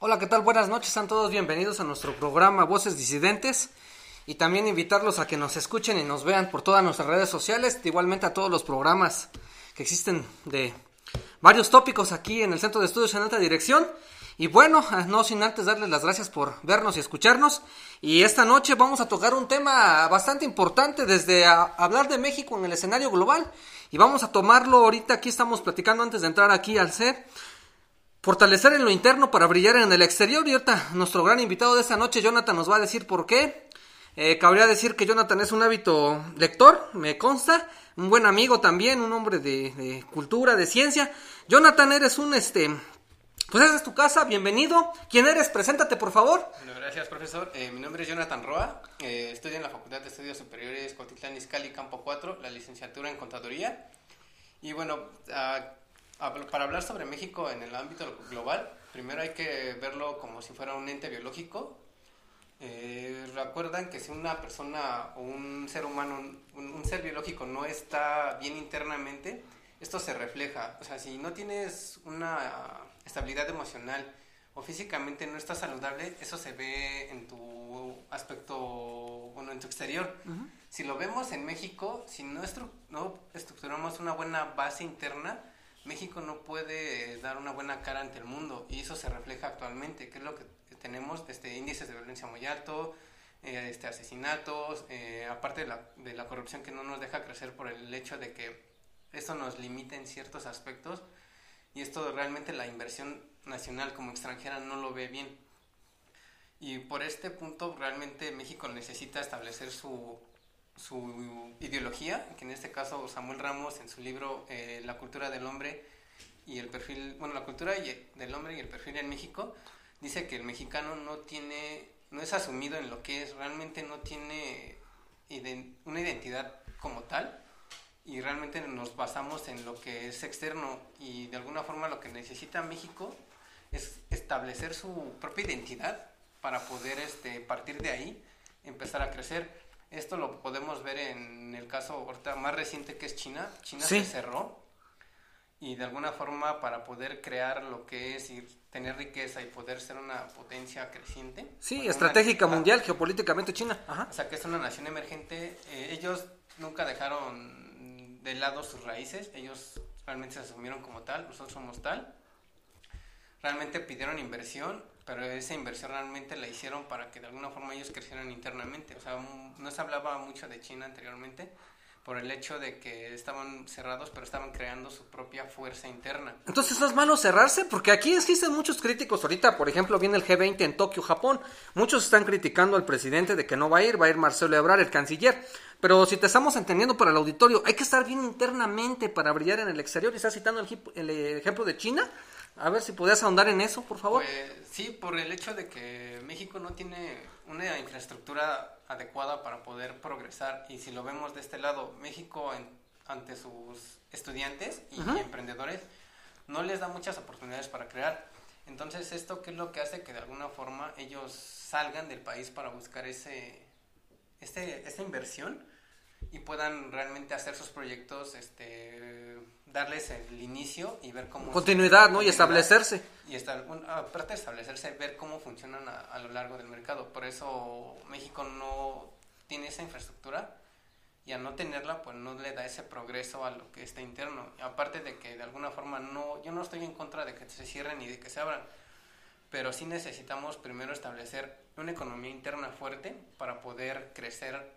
Hola, ¿qué tal? Buenas noches, sean todos bienvenidos a nuestro programa Voces Disidentes y también invitarlos a que nos escuchen y nos vean por todas nuestras redes sociales, igualmente a todos los programas que existen de varios tópicos aquí en el Centro de Estudios en Alta Dirección. Y bueno, no sin antes darles las gracias por vernos y escucharnos. Y esta noche vamos a tocar un tema bastante importante desde hablar de México en el escenario global. Y vamos a tomarlo ahorita, aquí estamos platicando antes de entrar aquí al set Fortalecer en lo interno para brillar en el exterior. Y ahorita nuestro gran invitado de esta noche, Jonathan, nos va a decir por qué. Eh, cabría decir que Jonathan es un hábito lector, me consta. Un buen amigo también, un hombre de, cultura, de ciencia. Jonathan, eres un este. Pues esa es tu casa, bienvenido. ¿Quién eres? Preséntate, por favor. Bueno, gracias, profesor. Eh, mi nombre es Jonathan Roa. Eh, estudio en la Facultad de Estudios Superiores Cotitlán Izcalli, Campo 4, la licenciatura en Contaduría. Y bueno, uh, para hablar sobre México en el ámbito global, primero hay que verlo como si fuera un ente biológico. Eh, recuerdan que si una persona o un ser humano, un, ser biológico no está bien internamente, esto se refleja. O sea, si no tienes una estabilidad emocional o físicamente no estás saludable, eso se ve en tu aspecto, bueno, en tu exterior. Si lo vemos en México, si no, no estructuramos una buena base interna, México no puede dar una buena cara ante el mundo y eso se refleja actualmente, que es lo que tenemos, este, índices de violencia muy alto, eh, este, asesinatos, eh, aparte de la, de la corrupción que no nos deja crecer por el hecho de que esto nos limita en ciertos aspectos y esto realmente la inversión nacional como extranjera no lo ve bien. Y por este punto realmente México necesita establecer su su ideología, que en este caso Samuel Ramos en su libro eh, La cultura del hombre y el perfil, bueno, la cultura del hombre y el perfil en México, dice que el mexicano no tiene, no es asumido en lo que es, realmente no tiene una identidad como tal y realmente nos basamos en lo que es externo y de alguna forma lo que necesita México es establecer su propia identidad para poder este, partir de ahí empezar a crecer esto lo podemos ver en el caso ahorita más reciente que es China. China se cerró y de alguna forma para poder crear lo que es y tener riqueza y poder ser una potencia creciente. Sí, estratégica mundial, geopolíticamente China. O sea, que es una nación emergente. Eh, ellos nunca dejaron de lado sus raíces, ellos realmente se asumieron como tal, nosotros somos tal. Realmente pidieron inversión pero esa inversión realmente la hicieron para que de alguna forma ellos crecieran internamente. O sea, no se hablaba mucho de China anteriormente por el hecho de que estaban cerrados, pero estaban creando su propia fuerza interna. Entonces, ¿no es malo cerrarse? Porque aquí existen muchos críticos. Ahorita, por ejemplo, viene el G20 en Tokio, Japón. Muchos están criticando al presidente de que no va a ir, va a ir Marcelo Ebrard, el canciller. Pero si te estamos entendiendo para el auditorio, hay que estar bien internamente para brillar en el exterior. Y estás citando el, el ejemplo de China. A ver si podías ahondar en eso, por favor. Pues, sí, por el hecho de que México no tiene una infraestructura adecuada para poder progresar y si lo vemos de este lado, México ante sus estudiantes y emprendedores no les da muchas oportunidades para crear. Entonces, ¿esto qué es lo que hace que de alguna forma ellos salgan del país para buscar ese, este, esta inversión y puedan realmente hacer sus proyectos este, darles el inicio y ver cómo... Continuidad, ¿no? Y establecerse. Y estar, aparte de establecerse, ver cómo funcionan a, lo largo del mercado. Por eso México no tiene esa infraestructura y al no tenerla, pues no le da ese progreso a lo que está interno. Aparte de que de alguna forma no, yo no estoy en contra de que se cierren y de que se abran, pero sí necesitamos primero establecer una economía interna fuerte para poder crecer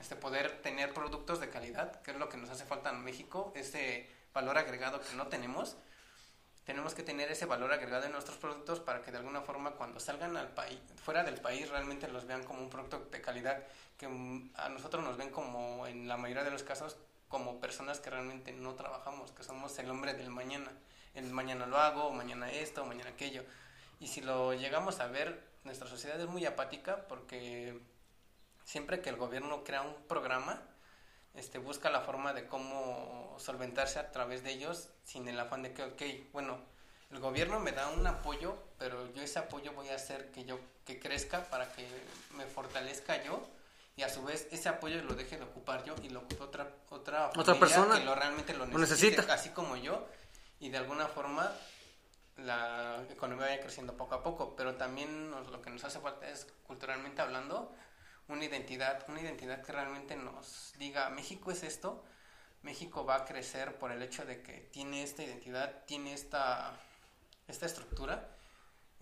este, poder tener productos de calidad, que es lo que nos hace falta en México, ese valor agregado que no tenemos. Tenemos que tener ese valor agregado en nuestros productos para que de alguna forma cuando salgan al país, fuera del país realmente los vean como un producto de calidad, que a nosotros nos ven como en la mayoría de los casos como personas que realmente no trabajamos, que somos el hombre del mañana. El mañana lo hago, mañana esto, mañana aquello. Y si lo llegamos a ver, nuestra sociedad es muy apática porque siempre que el gobierno crea un programa, este, busca la forma de cómo solventarse a través de ellos sin el afán de que, ok, bueno, el gobierno me da un apoyo, pero yo ese apoyo voy a hacer que yo que crezca para que me fortalezca yo y a su vez ese apoyo lo deje de ocupar yo y lo ocupe otra otra, ¿Otra persona que lo realmente lo necesite, así como yo y de alguna forma la economía vaya creciendo poco a poco, pero también lo que nos hace falta es, culturalmente hablando, una identidad, una identidad que realmente nos diga, México es esto, México va a crecer por el hecho de que tiene esta identidad, tiene esta, esta estructura.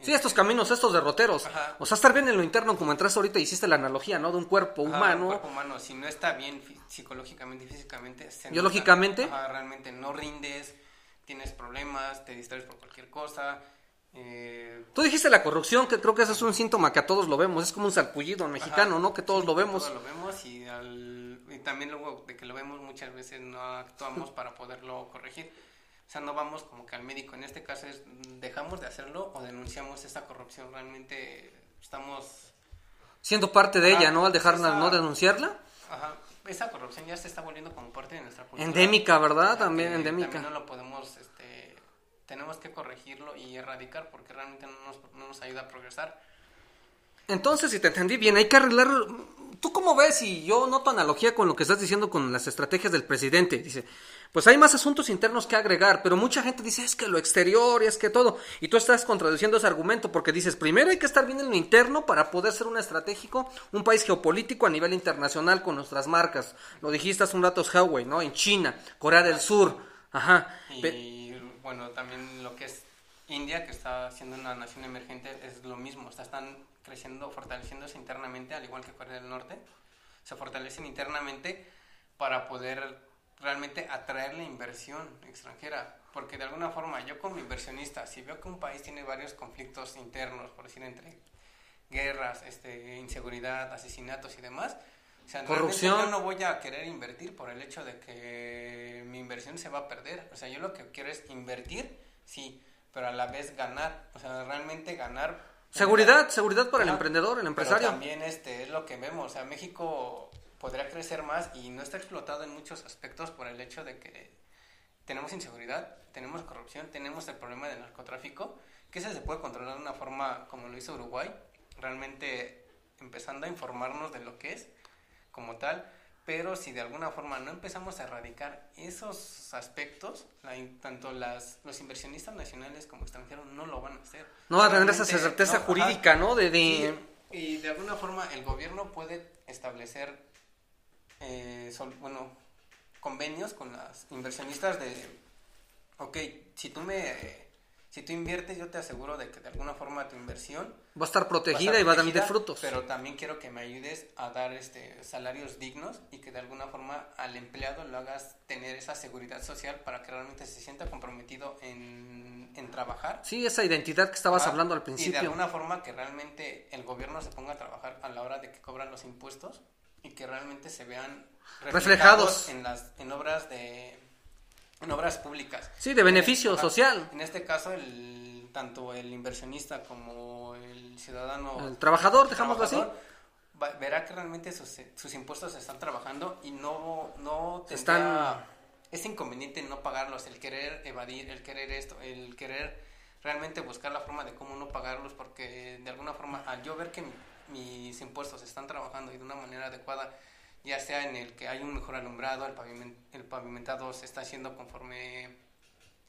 Sí, estos caminos, estos derroteros. O sea, estar bien en lo interno, como entraste ahorita y hiciste la analogía, ¿no? De un cuerpo humano. Un cuerpo humano, si no está bien psicológicamente y físicamente. Biológicamente. realmente no rindes, tienes problemas, te distraes por cualquier cosa. Eh, Tú dijiste la corrupción, que creo que eso es un síntoma que a todos lo vemos, es como un sarpullido mexicano, ¿no? Que todos lo vemos. Todos lo vemos y, también luego de que lo vemos muchas veces no actuamos para poderlo corregir. O sea, no vamos como que al médico. En este caso es, dejamos de hacerlo o denunciamos esa corrupción. Realmente estamos... Siendo parte de ella, ¿no? Al dejar no denunciarla. Ajá esa corrupción ya se está volviendo como parte de nuestra cultura. Endémica, ¿verdad? También endémica. También no lo podemos, este, tenemos que corregirlo y erradicar porque realmente no nos, no nos ayuda a progresar. Entonces, si te entendí bien, hay que arreglar ¿Tú cómo ves? Y yo noto analogía con lo que estás diciendo con las estrategias del presidente. Dice, pues hay más asuntos internos que agregar, pero mucha gente dice, es que lo exterior y es que todo. Y tú estás contradiciendo ese argumento porque dices, primero hay que estar bien en lo interno para poder ser un estratégico, un país geopolítico a nivel internacional con nuestras marcas. Lo dijiste hace un rato, Huawei, ¿no? En China, Corea del Sur. Ajá. Y bueno, también lo que es India, que está siendo una nación emergente, es lo mismo. O están creciendo, fortaleciéndose internamente, al igual que Corea del Norte. Se fortalecen internamente para poder realmente atraer la inversión extranjera. Porque de alguna forma, yo como inversionista, si veo que un país tiene varios conflictos internos, por decir, entre guerras, este, inseguridad, asesinatos y demás, o sea, Corrupción. yo no voy a querer invertir por el hecho de que mi inversión se va a perder. O sea, yo lo que quiero es invertir, sí, pero a la vez ganar. O sea, realmente ganar Seguridad, seguridad para el emprendedor, el empresario. Pero también este, es lo que vemos, o sea, México podría crecer más y no está explotado en muchos aspectos por el hecho de que tenemos inseguridad, tenemos corrupción, tenemos el problema del narcotráfico, que ese se puede controlar de una forma como lo hizo Uruguay, realmente empezando a informarnos de lo que es como tal, pero si de alguna forma no empezamos a erradicar esos aspectos, tanto las, los inversionistas nacionales como extranjeros no lo van a hacer. No va a tener esa certeza jurídica, ¿no? De, y de alguna forma el gobierno puede establecer, eh, bueno, convenios con las inversionistas de, ok, si tú me si tú inviertes, yo te aseguro de que de alguna forma tu inversión va a estar protegida, y va a dar frutos. Pero también quiero que me ayudes a dar este salarios dignos y que de alguna forma al empleado lo hagas tener esa seguridad social para que realmente se sienta comprometido en, en trabajar. Sí, esa identidad que estabas hablando al principio. Y de alguna forma que realmente el gobierno se ponga a trabajar a la hora de que cobran los impuestos y que realmente se vean reflejados, en las en obras de en obras públicas. Sí, de beneficio social. En este caso, el, tanto el inversionista como el ciudadano... El trabajador, dejámoslo así. verá que realmente sus, sus, impuestos están trabajando y no, no tendrá... Es inconveniente no pagarlos, el querer evadir, el querer esto, el querer realmente buscar la forma de cómo no pagarlos, porque de alguna forma, al yo ver que mis impuestos están trabajando y de una manera adecuada, ya sea en el que hay un mejor alumbrado, el, el pavimentado se está haciendo conforme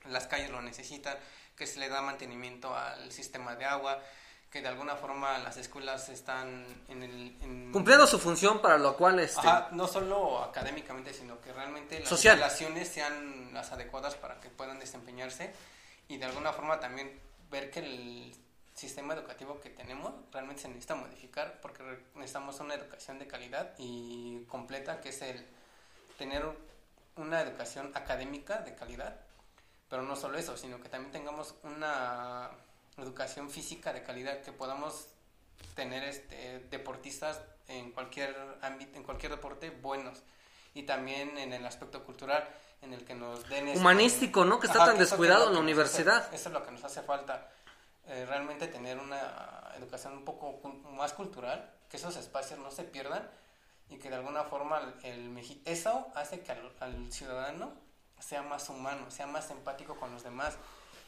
las calles lo necesitan, que se le da mantenimiento al sistema de agua, que de alguna forma las escuelas están en el... Cumpliendo su función para lo cual... Este... no solo académicamente, sino que realmente las instalaciones sean las adecuadas para que puedan desempeñarse y de alguna forma también ver que el sistema educativo que tenemos realmente se necesita modificar porque necesitamos una educación de calidad y completa, que es el tener una educación académica de calidad, pero no solo eso, sino que también tengamos una educación física de calidad, que podamos tener este, deportistas en cualquier ámbito, en cualquier deporte buenos y también en el aspecto cultural en el que nos den este humanístico, ¿no? Que está tan descuidado en la universidad. eso es lo que nos hace falta eh, realmente tener una educación un poco más cultural, que esos espacios no se pierdan y que de alguna forma el, eso hace que al, ciudadano sea más humano, sea más empático con los demás.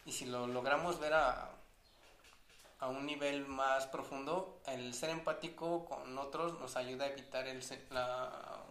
Y si lo logramos ver a, a un nivel más profundo, el ser empático con otros nos ayuda a evitar el,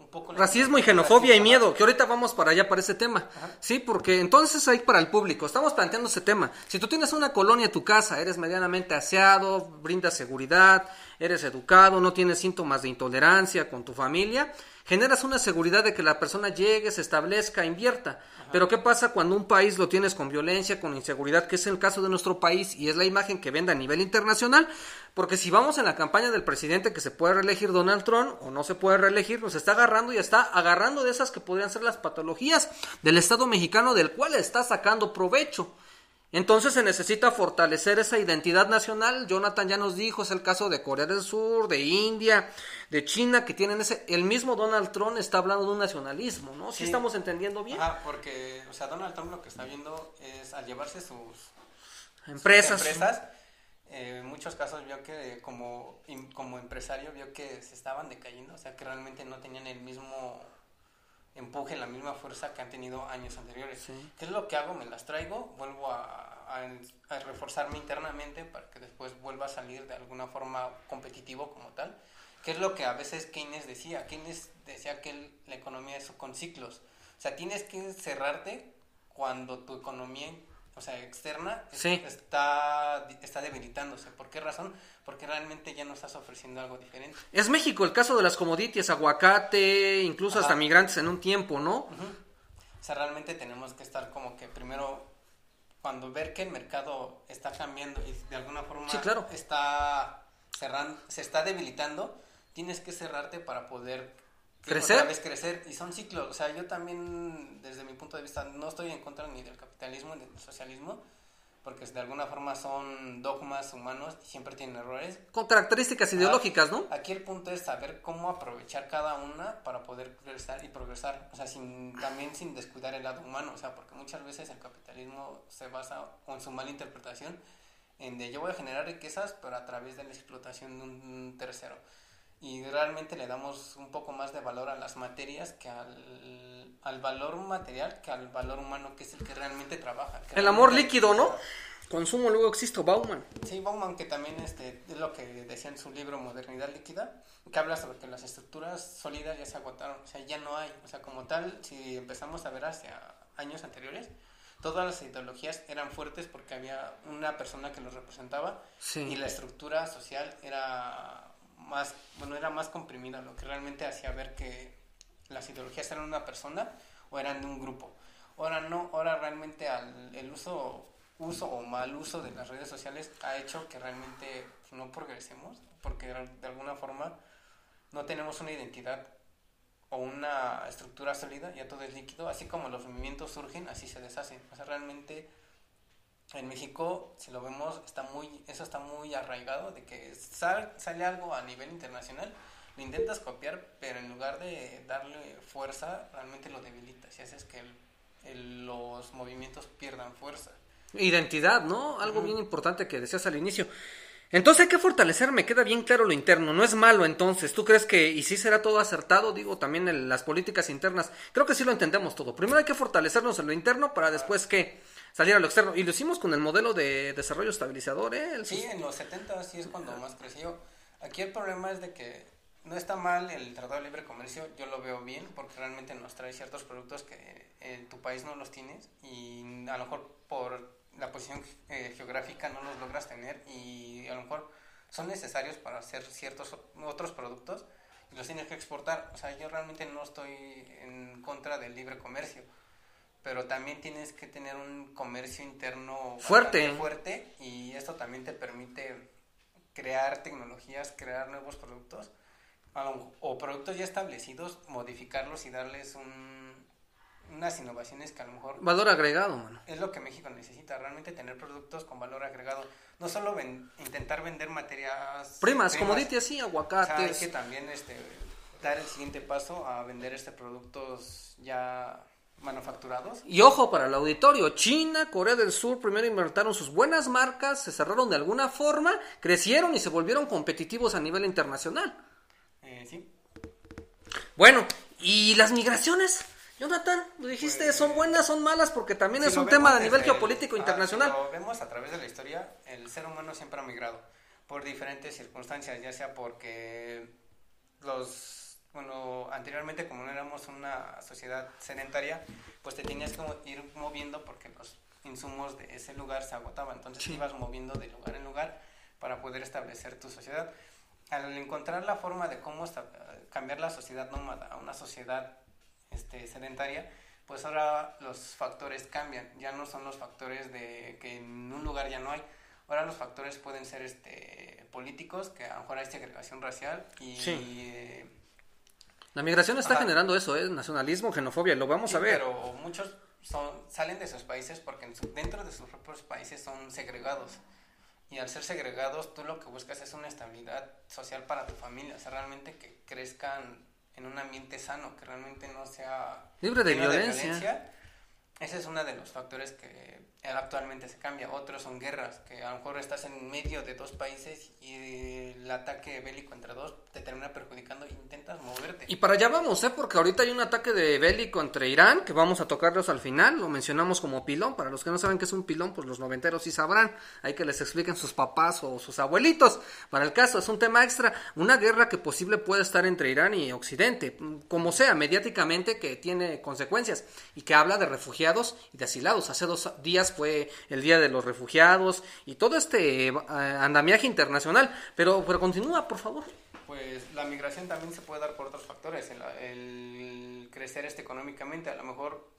un poco... Racismo y xenofobia y miedo, que ahorita vamos para allá, para ese tema. Sí, porque entonces hay para el público, estamos planteando ese tema. Si tú tienes una colonia en tu casa, eres medianamente aseado, brindas seguridad, eres educado, no tienes síntomas de intolerancia con tu familia, generas una seguridad de que la persona llegue, se establezca, invierta. Pero ¿qué pasa cuando un país lo tienes con violencia, con inseguridad, que es el caso de nuestro país y es la imagen que vende a nivel internacional? Porque si vamos en la campaña del presidente que se puede reelegir Donald Trump o no se puede reelegir, nos está agarrando y está agarrando de esas que podrían ser las patologías del Estado mexicano del cual está sacando provecho. Entonces se necesita fortalecer esa identidad nacional. Jonathan ya nos dijo, es el caso de Corea del Sur, de India, de China, que tienen ese... El mismo Donald Trump está hablando de un nacionalismo, ¿no? Sí, estamos entendiendo bien. Ah, porque, o sea, Donald Trump lo que está viendo es al llevarse sus empresas, empresas eh, en muchos casos vio que como, como empresario vio que se estaban decayendo, o sea, que realmente no tenían el mismo empuje la misma fuerza que han tenido años anteriores. ¿Qué es lo que hago? Me las traigo, vuelvo a, a, reforzarme internamente para que después vuelva a salir de alguna forma competitivo como tal. ¿Qué es lo que a veces Keynes decía? Keynes decía que la economía es con ciclos. O sea, tienes que cerrarte cuando tu economía o sea, externa está, está debilitándose. ¿Por qué razón? Porque realmente ya no estás ofreciendo algo diferente. Es México el caso de las commodities, aguacate, incluso hasta migrantes en un tiempo, ¿no? O sea, realmente tenemos que estar como que primero, cuando ver que el mercado está cambiando y de alguna forma está cerrando, se está debilitando, tienes que cerrarte para poder crecer. vez crecer y son ciclos. O sea, yo también, desde mi punto de vista, no estoy en contra ni del capitalismo ni del socialismo, porque de alguna forma son dogmas humanos y siempre tienen errores. Con características ideológicas, ¿no? Aquí el punto es saber cómo aprovechar cada una para poder progresar y progresar, o sea, sin, también sin descuidar el lado humano, o sea, porque muchas veces el capitalismo se basa, en su mala interpretación, en de yo voy a generar riquezas, pero a través de la explotación de un tercero y realmente le damos un poco más de valor a las materias que al, al valor material que al valor humano que es el que realmente trabaja. el amor líquido, ¿no? Consumo luego existe Bauman. Sí, Bauman que también este, es lo que decía en su libro Modernidad Líquida, que habla sobre que las estructuras sólidas ya se agotaron, o sea, ya no hay, o sea, como tal, si empezamos a ver hacia años anteriores, todas las ideologías eran fuertes porque había una persona que los representaba y la estructura social era más, bueno, era más comprimida, lo que realmente hacía ver que las ideologías eran una persona o eran de un grupo. Ahora no, ahora realmente al, el uso, uso o mal uso de las redes sociales ha hecho que realmente no progresemos, porque de alguna forma no tenemos una identidad o una estructura sólida, ya todo es líquido, así como los movimientos surgen, así se deshacen. O sea, realmente en México, si lo vemos, está muy, eso está muy arraigado, de que sale algo a nivel internacional, lo intentas copiar, pero en lugar de darle fuerza, realmente lo debilitas y haces que los movimientos pierdan fuerza. Identidad, ¿no? Algo bien importante que decías al inicio. Entonces hay que fortalecer, me queda bien claro lo interno, no es malo entonces, ¿tú crees que, y si será todo acertado, digo también en las políticas internas, creo que sí lo entendemos todo, primero hay que fortalecernos en lo interno para después que salir a lo externo. Y lo hicimos con el modelo de desarrollo estabilizador, ¿eh? sí, en los 70 sí es cuando más creció. Aquí el problema es de que no está mal el Tratado de Libre Comercio, yo lo veo bien porque realmente nos trae ciertos productos que en tu país no los tienes y a lo mejor por la posición eh, geográfica no los logras tener y a lo mejor son necesarios para hacer ciertos otros productos y los tienes que exportar. O sea, yo realmente no estoy en contra del libre comercio pero también tienes que tener un comercio interno fuerte. fuerte y esto también te permite crear tecnologías, crear nuevos productos o productos ya establecidos, modificarlos y darles un, unas innovaciones que a lo mejor... Valor agregado, mano. Es lo que México necesita, realmente tener productos con valor agregado. No solo intentar vender materias... Primas, como dices así, aguacates. que también este, dar el siguiente paso a vender este productos ya manufacturados. Y ojo para el auditorio, China, Corea del Sur primero inventaron sus buenas marcas, se cerraron de alguna forma, crecieron y se volvieron competitivos a nivel internacional. Eh, sí. Bueno, ¿y las migraciones? Jonathan, lo dijiste, Pues, son buenas, son malas, porque también Si es un tema a nivel el- geopolítico ah, internacional. Si lo vemos a través de la historia, el ser humano siempre ha migrado por diferentes circunstancias, ya sea porque los, bueno, anteriormente como no éramos una sociedad sedentaria, pues te tenías que ir moviendo porque los insumos de ese lugar se agotaban, entonces Sí. te ibas moviendo de lugar en lugar para poder establecer tu sociedad. Al encontrar la forma de cómo cambiar la sociedad nómada a una sociedad este, sedentaria, pues ahora los factores cambian, ya no son los factores de que en un lugar ya no hay, ahora los factores pueden ser este políticos, que a lo mejor hay segregación racial y Sí. eh, La migración está Ajá. generando eso, ¿eh? nacionalismo, xenofobia, lo vamos sí, a ver. pero muchos son, salen de sus países porque dentro de sus propios países son segregados. Y al ser segregados, tú lo que buscas es una estabilidad social para tu familia, o sea, realmente que crezcan en un ambiente sano, que realmente no sea Libre de lleno violencia. Ese es uno de los factores que actualmente se cambia. Otros son guerras, que a lo mejor estás en medio de dos países y el ataque bélico entre dos te termina perjudicando moverte. Y para allá vamos, ¿eh? Porque ahorita hay un ataque de bélico entre Irán, que vamos a tocarlos al final, lo mencionamos como pilón. Para los que no saben qué es un pilón, pues los noventeros sí sabrán. Hay que les expliquen sus papás o sus abuelitos. Para el caso, es un tema extra. Una guerra que posible puede estar entre Irán y Occidente, como sea, mediáticamente, que tiene consecuencias y que habla de refugiados y de asilados. Hace dos días fue el Día de los Refugiados y todo este eh, andamiaje internacional. Pero, pero continúa, por favor. Pues la migración también se puede dar por otros factores, el, el crecer este económicamente, a lo mejor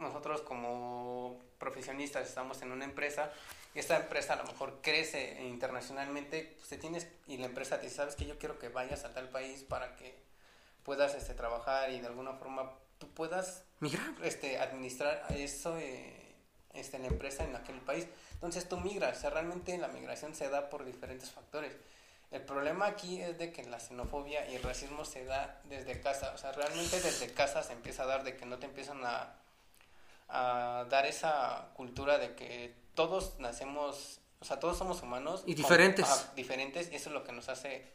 nosotros como profesionistas estamos en una empresa y esta empresa a lo mejor crece internacionalmente, pues te tienes y la empresa te dice, sabes que yo quiero que vayas a tal país para que puedas este trabajar y de alguna forma tú puedas Migrar. este administrar eso eh, este, en la empresa en aquel país. Entonces tú migras, o sea, realmente la migración se da por diferentes factores. El problema aquí es de que la xenofobia y el racismo se da desde casa, o sea, realmente desde casa se empieza a dar de que no te empiezan a, a dar esa cultura de que todos nacemos, o sea, todos somos humanos. Y con- diferentes. diferentes, y eso es lo que nos hace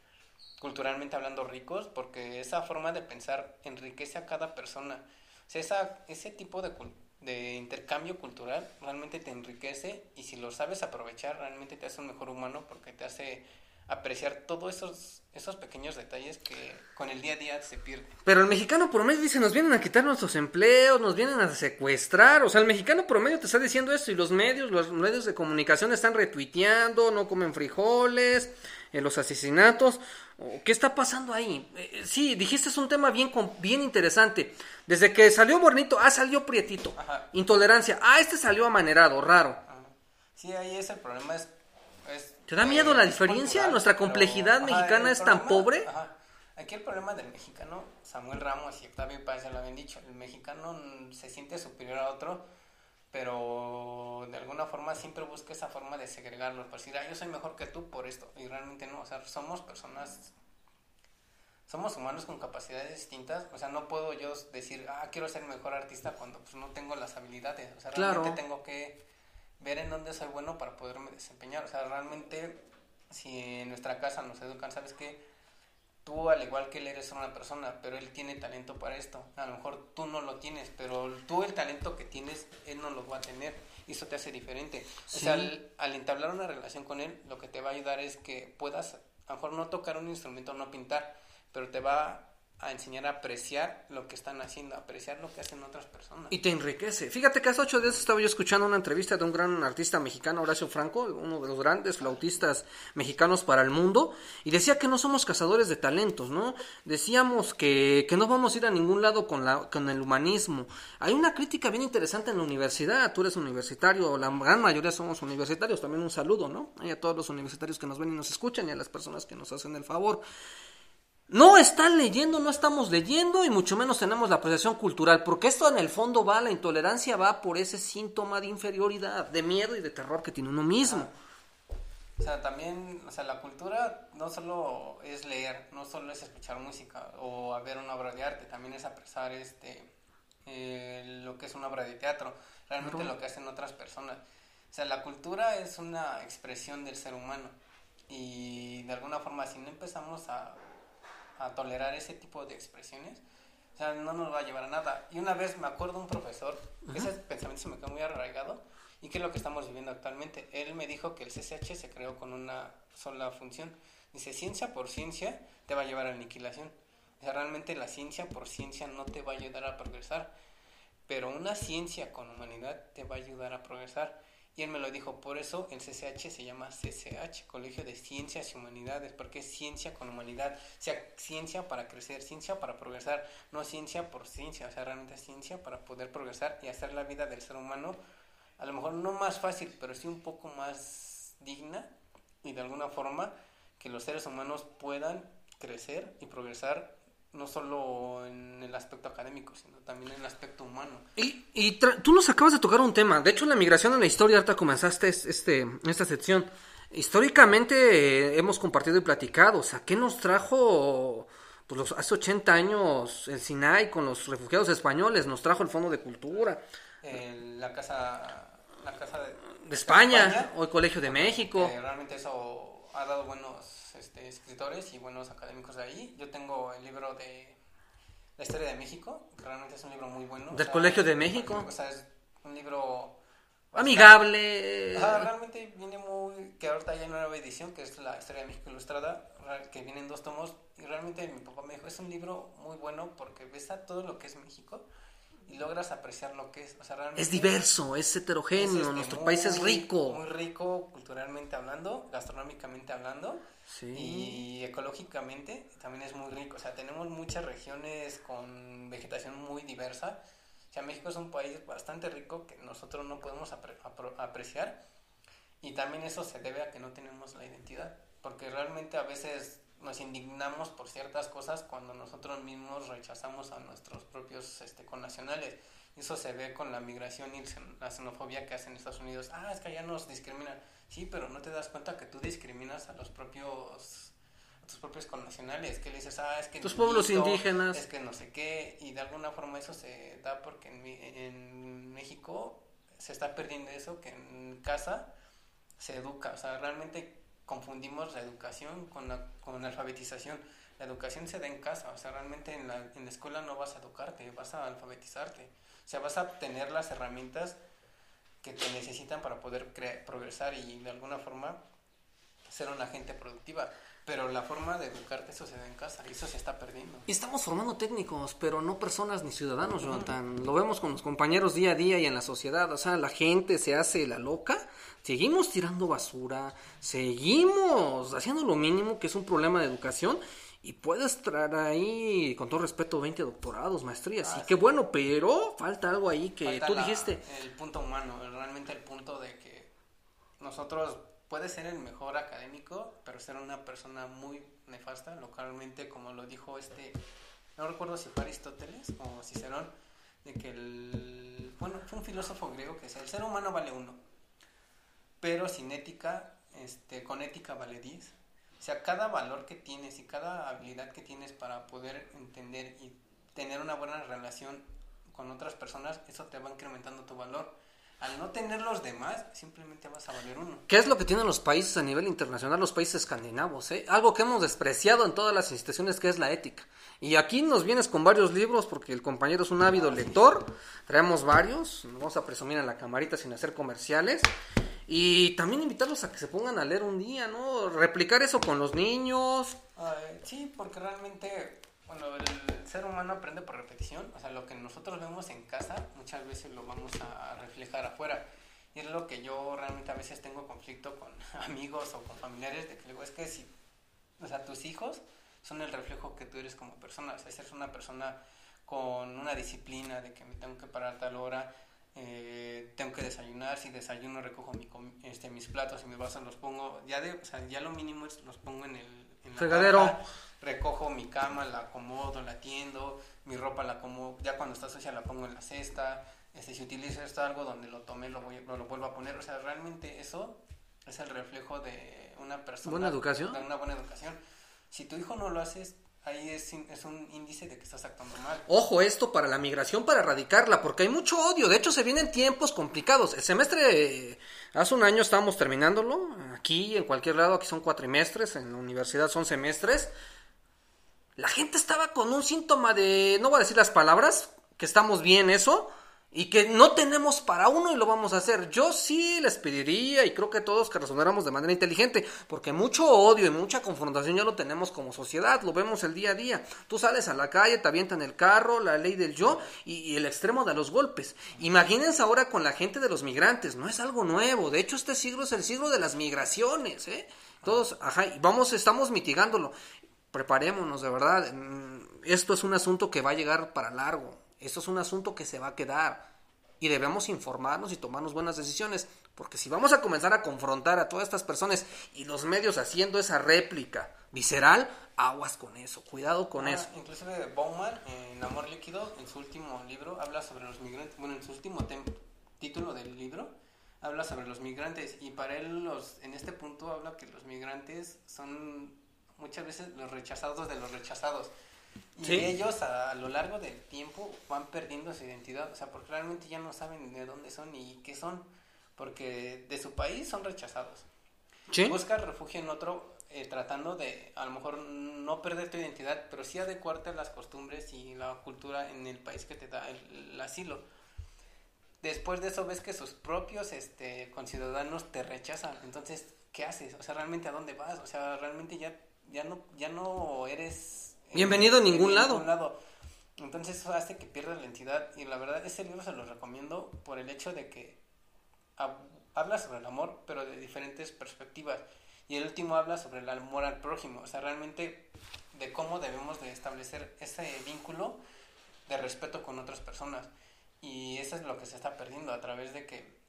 culturalmente hablando ricos, porque esa forma de pensar enriquece a cada persona. O sea, esa, ese tipo de, cul- de intercambio cultural realmente te enriquece y si lo sabes aprovechar, realmente te hace un mejor humano porque te hace apreciar todos esos, esos pequeños detalles que con el día a día se pierden. Pero el mexicano promedio dice, nos vienen a quitar nuestros empleos, nos vienen a secuestrar. O sea, el mexicano promedio te está diciendo esto y los medios, los medios de comunicación están retuiteando, no comen frijoles, eh, los asesinatos. ¿Qué está pasando ahí? Eh, sí, dijiste es un tema bien, bien interesante. Desde que salió Bornito, ah, salió Prietito. Ajá. Intolerancia, ah, este salió amanerado, raro. Ajá. Sí, ahí es el problema. Es, es, ¿Te da miedo la diferencia? cultural, ¿Nuestra complejidad mexicana es tan pobre? ajá. Aquí el problema del mexicano, Samuel Ramos y Octavio Paz ya lo habían dicho, el mexicano se siente superior a otro, pero de alguna forma siempre busca esa forma de segregarlo, por decir, ah, yo soy mejor que tú por esto, y realmente no, o sea, somos personas, somos humanos con capacidades distintas, o sea, no puedo yo decir, ah, quiero ser mejor artista cuando pues no tengo las habilidades, o sea, Claro. realmente tengo que ver en dónde soy bueno para poderme desempeñar. O sea, realmente, si en nuestra casa nos educan, ¿sabes qué? Tú, al igual que él, eres una persona, pero él tiene talento para esto. A lo mejor tú no lo tienes, pero tú el talento que tienes, él no lo va a tener. Y eso te hace diferente. O sea, Sí. al, al entablar una relación con él, lo que te va a ayudar es que puedas, a lo mejor no tocar un instrumento, no pintar, pero te va a enseñar a apreciar lo que están haciendo, apreciar lo que hacen otras personas. Y te enriquece. Fíjate que hace ocho días estaba yo escuchando una entrevista de un gran artista mexicano, Horacio Franco, uno de los grandes flautistas mexicanos para el mundo, y decía que no somos cazadores de talentos, ¿no? Decíamos que, que no vamos a ir a ningún lado con, la, con el humanismo. Hay una crítica bien interesante en la universidad, tú eres universitario, la gran mayoría somos universitarios, también un saludo, ¿no? Y a todos los universitarios que nos ven y nos escuchan y a las personas que nos hacen el favor. No están leyendo, no estamos leyendo y mucho menos tenemos la apreciación cultural, porque esto en el fondo va, la intolerancia va por ese síntoma de inferioridad, de miedo y de terror que tiene uno mismo. O sea, también, o sea, la cultura no solo es leer, no solo es escuchar música o ver una obra de arte, también es apreciar este, eh, lo que es una obra de teatro, realmente Claro. lo que hacen otras personas. O sea, la cultura es una expresión del ser humano y de alguna forma si no empezamos a, a tolerar ese tipo de expresiones, o sea, no nos va a llevar a nada. Y una vez me acuerdo un profesor, ese pensamiento se me quedó muy arraigado, y que es lo que estamos viviendo actualmente. Él me dijo que el CCH se creó con una sola función. Dice, ciencia por ciencia te va a llevar a la aniquilación. O sea, realmente la ciencia por ciencia no te va a ayudar a progresar, pero una ciencia con humanidad te va a ayudar a progresar. Y él me lo dijo, por eso el CCH se llama CCH, Colegio de Ciencias y Humanidades, porque es ciencia con humanidad, o sea, ciencia para crecer, ciencia para progresar, no ciencia por ciencia, o sea, realmente ciencia para poder progresar y hacer la vida del ser humano, a lo mejor no más fácil, pero sí un poco más digna y de alguna forma que los seres humanos puedan crecer y progresar no solo en el aspecto académico, sino también en el aspecto humano. Y, y tú nos acabas de tocar un tema. De hecho, la migración en la historia, ahorita comenzaste este, esta sección. Históricamente eh, hemos compartido y platicado. O sea, ¿qué nos trajo pues, los, hace 80 años el Sinai con los refugiados españoles? Nos trajo el Fondo de Cultura. la casa, la casa de, España, o el Colegio de México. realmente eso ha dado buenos este, escritores y buenos académicos de ahí. Yo tengo el libro de La historia de México, que realmente es un libro muy bueno. ¿Del Colegio de México? O sea, es un libro... Amigable. realmente viene muy... que ahorita hay una nueva edición, que es La historia de México ilustrada, que viene en dos tomos. Y realmente mi papá me dijo, es un libro muy bueno porque ves a todo lo que es México y logras apreciar lo que es. O sea, realmente es diverso, es heterogéneo, este, nuestro país es rico. Muy rico culturalmente hablando, gastronómicamente hablando. Y ecológicamente también es muy rico. O sea, tenemos muchas regiones con vegetación muy diversa. O sea, México es un país bastante rico que nosotros no podemos apreciar. Y también eso se debe a que no tenemos la identidad. Porque realmente a veces nos indignamos por ciertas cosas cuando nosotros mismos rechazamos a nuestros propios este, connacionales. Eso se ve con la migración y la xenofobia que hacen Estados Unidos. Ah, es que allá nos discriminan. Sí, pero no te das cuenta que tú discriminas a los propios a tus propios connacionales, que le dices, ah, es que... Tus pueblos indígenas. Es que no sé qué, y de alguna forma eso se da porque en, en México se está perdiendo eso, que en casa se educa, o sea, realmente confundimos la educación con la, con alfabetización. La educación se da en casa, o sea, realmente en la, en la escuela no vas a educarte, vas a alfabetizarte. O sea, vas a tener las herramientas que te necesitan para poder progresar y de alguna forma ser una gente productiva. Pero la forma de educarte eso se da en casa y eso se está perdiendo. Y estamos formando técnicos, pero no personas ni ciudadanos, Jonathan. Lo vemos con los compañeros día a día y en la sociedad. O sea, la gente se hace la loca, seguimos tirando basura, seguimos haciendo lo mínimo, que es un problema de educación. Y puedes traer ahí, con todo respeto, 20 doctorados, maestrías. y ah, qué bueno, pero falta algo ahí que tú dijiste. El punto humano, realmente el punto de que nosotros puede ser el mejor académico, pero ser una persona muy nefasta, localmente, como lo dijo este, no recuerdo si fue Aristóteles o Cicerón, de que el, bueno, fue un filósofo griego que decía, el ser humano vale uno, pero sin ética, este, con ética vale diez. O sea, cada valor que tienes y cada habilidad que tienes para poder entender y tener una buena relación con otras personas, eso te va incrementando tu valor al no tener los demás, simplemente vas a valer uno. ¿Qué es lo que tienen los países a nivel internacional, los países escandinavos? Eh? Algo que hemos despreciado en todas las instituciones, que es la ética. Y aquí nos vienes con varios libros, porque el compañero es un ávido lector. Traemos varios, nos vamos a presumir en la camarita sin hacer comerciales. Y también invitarlos a que se pongan a leer un día, ¿no? Replicar eso con los niños. sí, porque realmente bueno, el ser humano aprende por repetición, o sea, lo que nosotros vemos en casa muchas veces lo vamos a reflejar afuera. Y es lo que yo realmente a veces tengo conflicto con amigos o con familiares, de que digo, es que si, o sea, tus hijos son el reflejo que tú eres como persona, o sea, si eres una persona con una disciplina de que me tengo que parar a tal hora, eh, tengo que desayunar, si desayuno recojo mi, este, mis platos y mis vasos los pongo, ya de, o sea, ya lo mínimo es los pongo en el en fregadero. recojo mi cama, la acomodo, la tiendo, mi ropa la acomodo, ya cuando está sucia la pongo en la cesta, este, si utilizo esto algo donde lo tomé lo, voy, lo, vuelvo a poner, o sea, realmente eso es el reflejo de una persona. ¿Buena educación? De una buena educación. Si tu hijo no lo haces, ahí es, un índice de que estás actuando mal. Ojo, esto para la migración, para erradicarla, porque hay mucho odio. De hecho, se vienen tiempos complicados. El semestre, hace un año estábamos terminándolo. Aquí, en cualquier lado, aquí son cuatrimestres. En la universidad son semestres. la gente estaba con un síntoma de, no voy a decir las palabras, que estamos bien eso, y que no tenemos para uno y lo vamos a hacer. Yo sí les pediría y creo que todos que razonáramos de manera inteligente, porque mucho odio y mucha confrontación ya lo tenemos como sociedad, lo vemos el día a día. Tú sales a la calle, te avientan el carro, la ley del yo y, el extremo de los golpes. Imagínense ahora con la gente de los migrantes, no es algo nuevo, de hecho este siglo es el siglo de las migraciones, ¿eh? Todos, ajá, y vamos, estamos mitigándolo. Preparémonos, de verdad. Mm, esto es un asunto que va a llegar para largo esto es un asunto que se va a quedar y debemos informarnos y tomarnos buenas decisiones, porque si vamos a comenzar a confrontar a todas estas personas y los medios haciendo esa réplica visceral, aguas con eso, cuidado con ah, eso. Inclusive Bauman en Amor Líquido, en su último libro, habla sobre los migrantes, bueno, en su último título del libro, habla sobre los migrantes y para él los, en este punto habla que los migrantes son muchas veces los rechazados de los rechazados. Y ellos a, lo largo del tiempo van perdiendo su identidad, o sea, porque realmente ya no saben de dónde son y qué son, porque de su país son rechazados. ¿Sí? Buscas refugio en otro eh, tratando de a lo mejor no perder tu identidad, pero sí adecuarte a las costumbres y la cultura en el país que te da el, asilo. Después de eso ves que sus propios este, conciudadanos te rechazan, entonces, ¿qué haces? O sea, ¿realmente a dónde vas? O sea, realmente ya, ya, no, ya no eres Bienvenido a ningún, lado. Entonces eso hace que pierda la entidad y la verdad ese libro se lo recomiendo por el hecho de que habla sobre el amor pero de diferentes perspectivas. Y el último habla sobre el amor al prójimo, o sea, realmente de cómo debemos de establecer ese vínculo de respeto con otras personas. Y eso es lo que se está perdiendo a través de que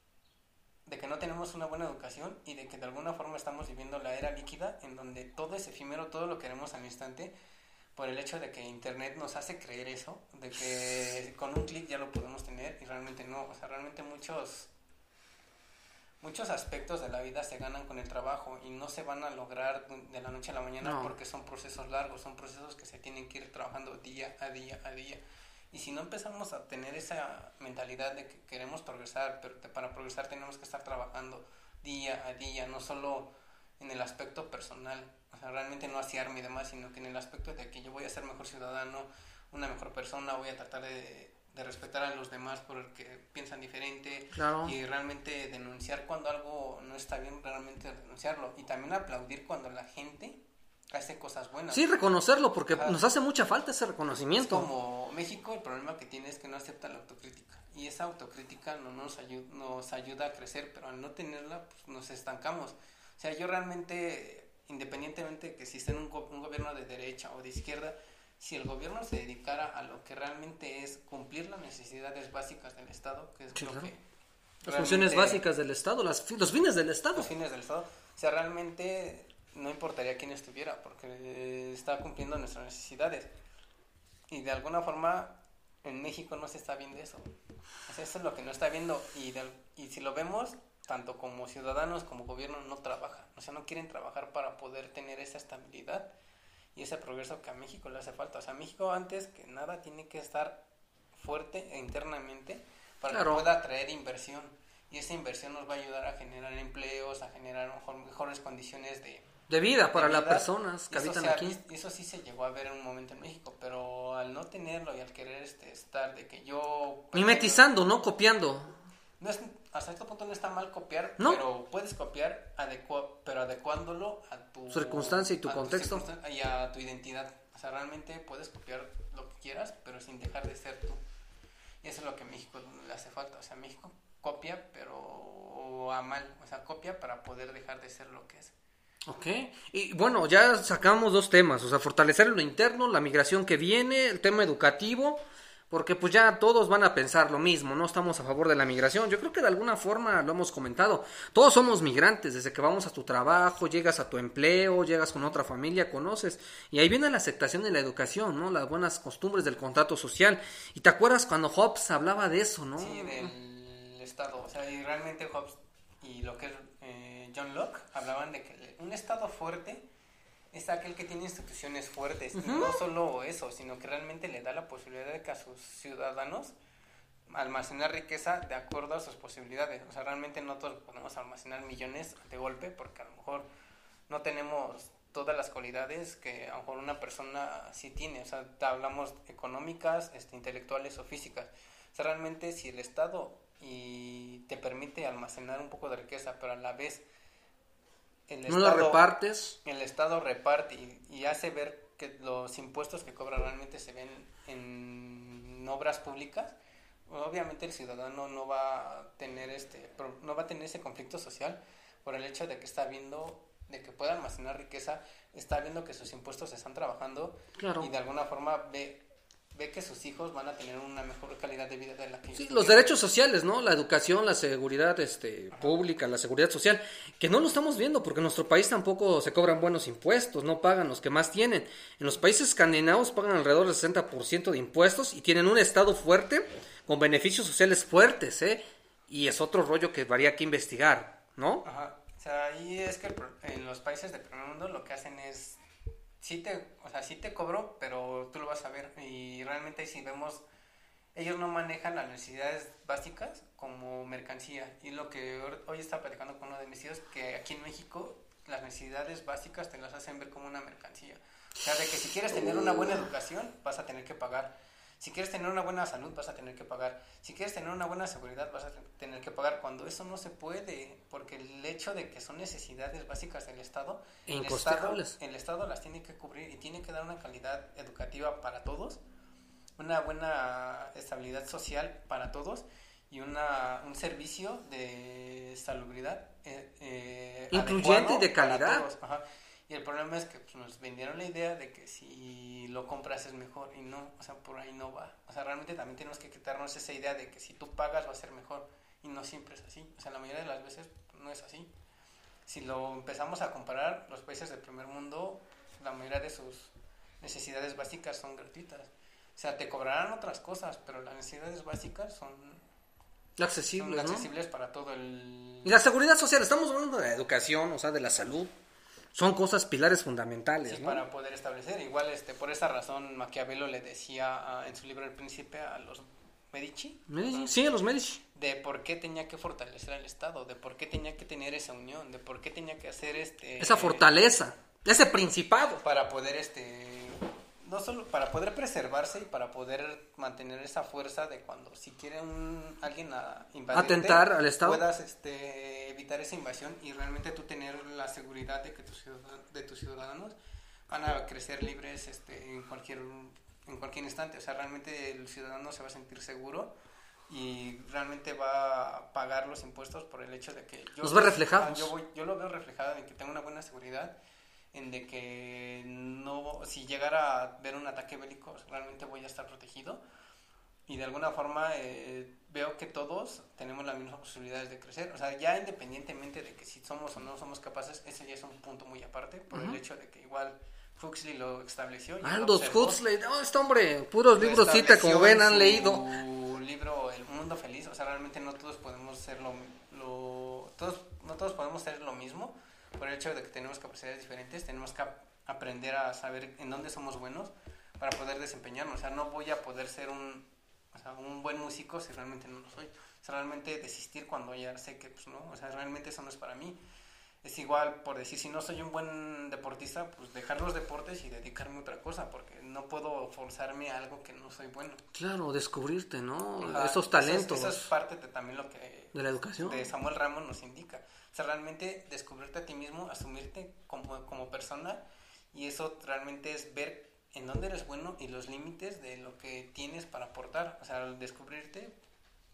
de que no tenemos una buena educación y de que de alguna forma estamos viviendo la era líquida en donde todo es efímero, todo lo queremos al instante por el hecho de que Internet nos hace creer eso, de que con un clic ya lo podemos tener y realmente no, o sea, realmente muchos muchos aspectos de la vida se ganan con el trabajo y no se van a lograr de la noche a la mañana porque son procesos largos, son procesos que se tienen que ir trabajando día a día a día. Y si no empezamos a tener esa mentalidad de que queremos progresar, pero para progresar tenemos que estar trabajando día a día, no solo en el aspecto personal, o sea, realmente no haciarme y demás, sino que en el aspecto de que yo voy a ser mejor ciudadano, una mejor persona, voy a tratar de, respetar a los demás porque piensan diferente y realmente denunciar cuando algo no está bien, realmente denunciarlo y también aplaudir cuando la gente hace cosas buenas. Sí, reconocerlo porque nos hace mucha falta ese reconocimiento. como México, el problema que tiene es que no acepta la autocrítica y esa autocrítica no nos, ayuda, nos ayuda a crecer, pero al no tenerla pues, nos estancamos. O sea, yo realmente, independientemente de que exista un, un gobierno de derecha o de izquierda, si el gobierno se dedicara a lo que realmente es cumplir las necesidades básicas del Estado, que es lo que... Las funciones básicas del Estado, las, los fines del Estado. Los fines del Estado. O sea, realmente no importaría quién estuviera, porque está cumpliendo nuestras necesidades. Y de alguna forma en México no se está viendo eso. O sea, eso es lo que no está viendo. Y, y si lo vemos, tanto como ciudadanos como gobierno no trabajan, o sea, no quieren trabajar para poder tener esa estabilidad y ese progreso que a México le hace falta. O sea, México antes que nada tiene que estar fuerte internamente para que pueda atraer inversión y esa inversión nos va a ayudar a generar empleos, a generar mejores condiciones de, de vida para las personas que habitan aquí. Eso sí se llegó a ver en un momento en México, pero al no tenerlo y al querer este, estar de que yo... Mimetizando, ¿no? Copiando. No es, hasta este punto no está mal copiar, pero puedes copiar, pero adecuándolo a tu circunstancia y tu contexto. y a tu identidad. O sea, realmente puedes copiar lo que quieras, pero sin dejar de ser tú. Y eso es lo que a México le hace falta. O sea, México copia, pero a mal. O sea, copia para poder dejar de ser lo que es. Ok, y bueno, ya sacamos dos temas, o sea, fortalecer lo interno, la migración que viene, el tema educativo porque pues ya todos van a pensar lo mismo, no estamos a favor de la migración. Yo creo que de alguna forma lo hemos comentado, todos somos migrantes, desde que vamos a tu trabajo, llegas a tu empleo, llegas con otra familia, conoces, y ahí viene la aceptación de la educación, ¿no? Las buenas costumbres del contrato social. Y te acuerdas cuando Hobbes hablaba de eso, ¿no? Sí, del Estado, o sea, y realmente Hobbes y lo que es eh, John Locke hablaban de que un Estado fuerte es aquel que tiene instituciones fuertes. Y no solo eso, sino que realmente le da la posibilidad de que a sus ciudadanos almacenar riqueza de acuerdo a sus posibilidades. O sea, realmente no todos podemos almacenar millones de golpe porque a lo mejor no tenemos todas las cualidades que a lo mejor una persona sí tiene, o sea, hablamos económicas, este, intelectuales o físicas. O sea, realmente si el Estado y te permite almacenar un poco de riqueza, pero a la vez el no Estado, repartes. El Estado reparte y, hace ver que los impuestos que cobra realmente se ven en obras públicas. Obviamente el ciudadano no va a tener este no va a tener ese conflicto social por el hecho de que está viendo de que pueda almacenar riqueza, está viendo que sus impuestos están trabajando y de alguna forma ve ve que sus hijos van a tener una mejor calidad de vida de la que Sí, los derechos sociales, ¿no? La educación, la seguridad este, pública, la seguridad social, que no lo estamos viendo porque en nuestro país tampoco se cobran buenos impuestos, no pagan los que más tienen. En los países escandinavos pagan alrededor del 60% de impuestos y tienen un Estado fuerte con beneficios sociales fuertes, ¿eh? Y es otro rollo que varía que investigar, ¿no? Ajá. O sea, ahí es que en los países del primer mundo lo que hacen es sí te, o sea, sí te cobro, pero tú lo vas a ver. Y realmente si vemos, ellos no manejan las necesidades básicas como mercancía. Y lo que hoy está platicando con uno de mis hijos, que aquí en México las necesidades básicas te las hacen ver como una mercancía. O sea, de que si quieres tener una buena educación, vas a tener que pagar. Si quieres tener una buena salud, vas a tener que pagar. Si quieres tener una buena seguridad, vas a tener que pagar. Cuando eso no se puede, porque el hecho de que son necesidades básicas del Estado, el Estado, el Estado las tiene que cubrir y tiene que dar una calidad educativa para todos, una buena estabilidad social para todos y una, un servicio de salubridad eh, eh incluyente y de calidad. Y el problema es que pues, nos vendieron la idea de que si lo compras es mejor y no, o sea, por ahí no va. O sea, realmente también tenemos que quitarnos esa idea de que si tú pagas va a ser mejor y no siempre es así. O sea, la mayoría de las veces no es así. Si lo empezamos a comparar, los países del primer mundo, la mayoría de sus necesidades básicas son gratuitas. O sea, te cobrarán otras cosas, pero las necesidades básicas son accesibles, accesibles para todo el... Y la seguridad social, estamos hablando de la educación, o sea, de la salud son cosas pilares fundamentales. Sí, para poder establecer. Igual, este, por esa razón, Maquiavelo le decía en su libro El Príncipe a los Medici. Medici, sí, a los Medici. De por qué tenía que fortalecer al Estado, de por qué tenía que tener esa unión, de por qué tenía que hacer este... Esa fortaleza, ese principado. Para poder, este, no solo para poder preservarse y para poder mantener esa fuerza de cuando si quiere un, alguien a atentar al Estado puedas este, evitar esa invasión y realmente tú tener la seguridad de que tus de tus ciudadanos van a crecer libres este, en cualquier en cualquier instante. O sea realmente el ciudadano se va a sentir seguro y realmente va a pagar los impuestos por el hecho de que yo los ve reflejados yo, voy, yo lo veo reflejado en que tengo una buena seguridad en de que no, si llegara a ver un ataque bélico, realmente voy a estar protegido. Y de alguna forma eh, veo que todos tenemos las mismas posibilidades de crecer. O sea, ya independientemente de que si somos o no somos capaces, ese ya es un punto muy aparte, por el hecho de que igual Huxley lo estableció. Aldous Huxley, no, este hombre, puros libros cita, como ven, han leído. Libro El Mundo Feliz, o sea, realmente no todos podemos ser lo, lo todos, no todos podemos ser lo mismo por el hecho de que tenemos capacidades diferentes, tenemos que aprender a saber en dónde somos buenos para poder desempeñarnos. O sea, no voy a poder ser un, o sea, un buen músico si realmente no lo soy. O sea, realmente desistir cuando ya sé que, pues no, o sea, realmente eso no es para mí. Es igual, por decir, si no soy un buen deportista, pues dejar los deportes y dedicarme a otra cosa, porque no puedo forzarme a algo que no soy bueno. Claro, descubrirte, ¿no? Esos talentos. Eso es, parte de también lo que... De la educación. De Samuel Ramos nos indica. O sea, realmente descubrirte a ti mismo, asumirte como, como persona y eso realmente es ver en dónde eres bueno y los límites de lo que tienes para aportar. O sea, al descubrirte,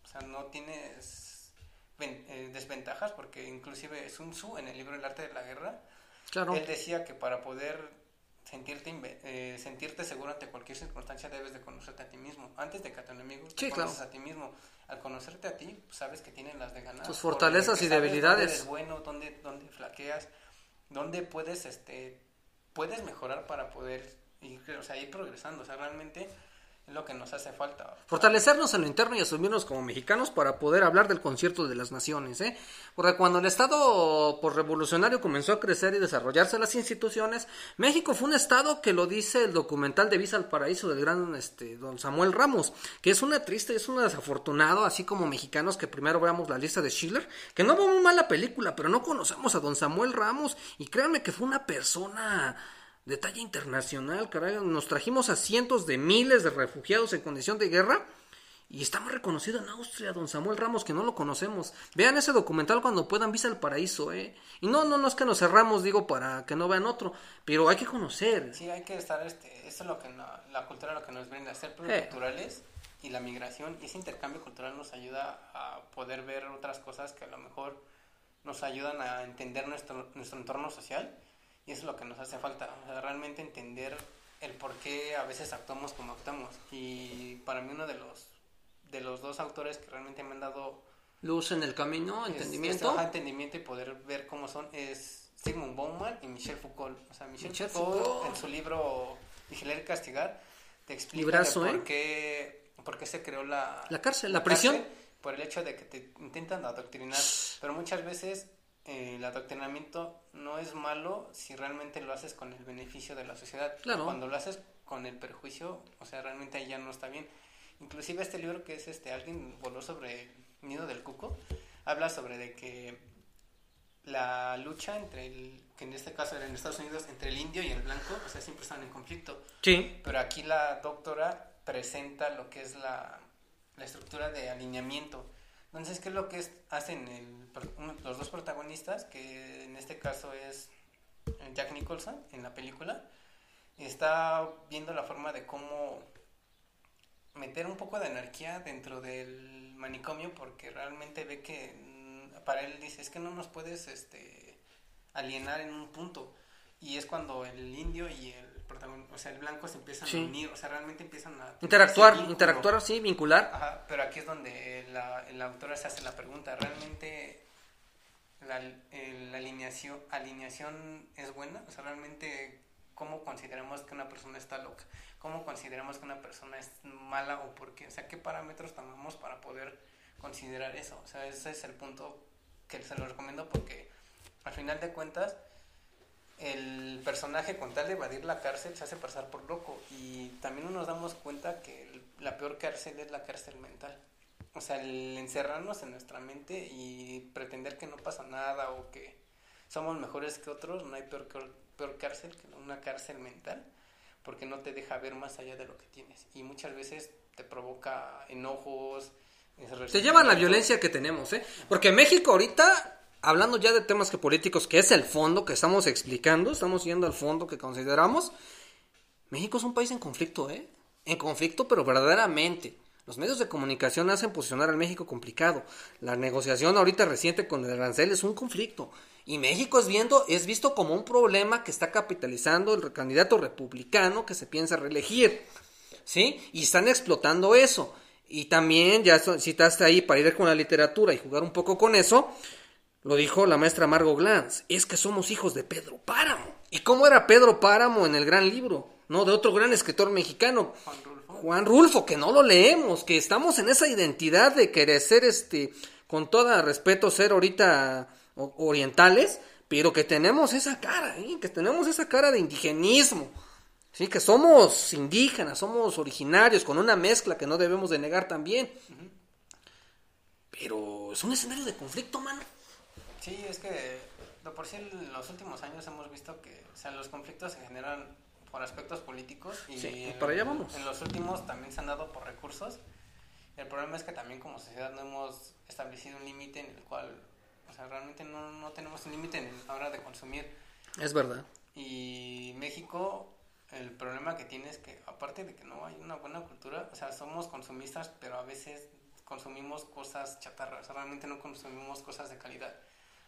o sea, no tienes eh, desventajas porque inclusive Sun Tzu en el libro El arte de la guerra, claro. él decía que para poder sentirte, eh, sentirte seguro ante cualquier circunstancia debes de conocerte a ti mismo. Antes de que a tu enemigo te conoces a ti mismo al conocerte a ti, sabes que tienes las de ganar. Tus fortalezas y debilidades. Dónde eres bueno, dónde, dónde flaqueas, dónde puedes, este, puedes mejorar para poder ir, o sea, ir progresando. O sea, realmente es lo que nos hace falta. Fortalecernos en lo interno y asumirnos como mexicanos para poder hablar del concierto de las naciones, ¿eh? Porque cuando el Estado por revolucionario comenzó a crecer y desarrollarse las instituciones, México fue un Estado que lo dice el documental de Visa al Paraíso del gran este, don Samuel Ramos, que es una triste, es un desafortunado, así como mexicanos que primero veamos la lista de Schiller, que no vemos mal la película, pero no conocemos a don Samuel Ramos y créanme que fue una persona de talla internacional, caray. Nos trajimos a cientos de miles de refugiados en condición de guerra y estamos reconocidos en Austria, don Samuel Ramos, que no lo conocemos. Vean ese documental cuando puedan, Visa al Paraíso, ¿eh? Y no, no, no es que nos cerramos, digo, para que no vean otro, pero hay que conocer. Sí, hay que estar, este, eso es lo que la cultura lo que nos brinda, ser pluriculturales eh. y la migración, y ese intercambio cultural nos ayuda a poder ver otras cosas que a lo mejor nos ayudan a entender nuestro, nuestro entorno social y eso es lo que nos hace falta, realmente entender el por qué a veces actuamos como actuamos. Y para mí uno de los, de los dos autores que realmente me han dado... Luz en el camino, entendimiento. entendimiento y poder ver cómo son es Sigmund Bauman y Michel Foucault. O sea, Michel, Foucault, en su libro Vigilar y Castigar te explica por, ¿eh? qué, por qué se creó la... La cárcel, la, prisión. por el hecho de que te intentan adoctrinar. Pero muchas veces el adoctrinamiento no es malo si realmente lo haces con el beneficio de la sociedad. Claro. Cuando lo haces con el perjuicio, o sea, realmente ahí ya no está bien. Inclusive este libro que es este, alguien voló sobre el nido del cuco, habla sobre de que la lucha entre el, que en este caso era en Estados Unidos, entre el indio y el blanco, o sea, siempre están en conflicto. Sí. Pero aquí la doctora presenta lo que es la, la estructura de alineamiento entonces, ¿qué es lo que hacen los dos protagonistas? Que en este caso es eh, Jack Nicholson en la película. Está viendo la forma de cómo meter un poco de anarquía dentro del manicomio porque realmente ve que mm, para él dice es que no nos puedes este alienar en un punto y es cuando el indio y el o sea, el blanco se empiezan a unir, o sea, realmente empiezan a... Interactuar, interactuar, sí, vincular. Ajá, pero aquí es donde la, la autora se hace la pregunta, ¿realmente la, la alineación, alineación es buena? O sea, realmente, ¿cómo consideramos que una persona está loca? ¿Cómo consideramos que una persona es mala o por qué? O sea, ¿qué parámetros tomamos para poder considerar eso? O sea, ese es el punto que se lo recomiendo porque al final de cuentas el personaje con tal de evadir la cárcel se hace pasar por loco y también nos damos cuenta que la peor cárcel es la cárcel mental. O sea, el encerrarnos en nuestra mente y pretender que no pasa nada o que somos mejores que otros, no hay peor, peor cárcel que una cárcel mental porque no te deja ver más allá de lo que tienes y muchas veces te provoca enojos. Te lleva a la violencia que tenemos, ¿eh? Porque México ahorita hablando ya de temas que políticos, que es el fondo que estamos explicando, estamos yendo al fondo que consideramos, México es un país en conflicto, ¿eh? En conflicto, pero verdaderamente. Los medios de comunicación hacen posicionar al México complicado. La negociación ahorita reciente con el arancel es un conflicto. Y México es, viendo, es visto como un problema que está capitalizando el candidato republicano que se piensa reelegir. ¿Sí? Y están explotando eso. Y también, ya citaste ahí para ir con la literatura y jugar un poco con eso, lo dijo la maestra Margot Glantz, es que somos hijos de Pedro Páramo. ¿Y cómo era Pedro Páramo en el gran libro? No, de otro gran escritor mexicano, Juan Rulfo, Juan Rulfo que no lo leemos, que estamos en esa identidad de querer ser, este, con todo respeto, ser ahorita orientales, pero que tenemos esa cara, ¿eh? que tenemos esa cara de indigenismo, ¿sí? que somos indígenas, somos originarios, con una mezcla que no debemos de negar también. Pero es un escenario de conflicto, mano. Sí, es que por sí en los últimos años hemos visto que o sea, los conflictos se generan por aspectos políticos y para allá vamos. en los últimos también se han dado por recursos. El problema es que también como sociedad no hemos establecido un límite en el cual, o sea, realmente no, no tenemos un límite en la hora de consumir. Es verdad. Y México, el problema que tiene es que aparte de que no hay una buena cultura, o sea, somos consumistas, pero a veces consumimos cosas chatarras, realmente no consumimos cosas de calidad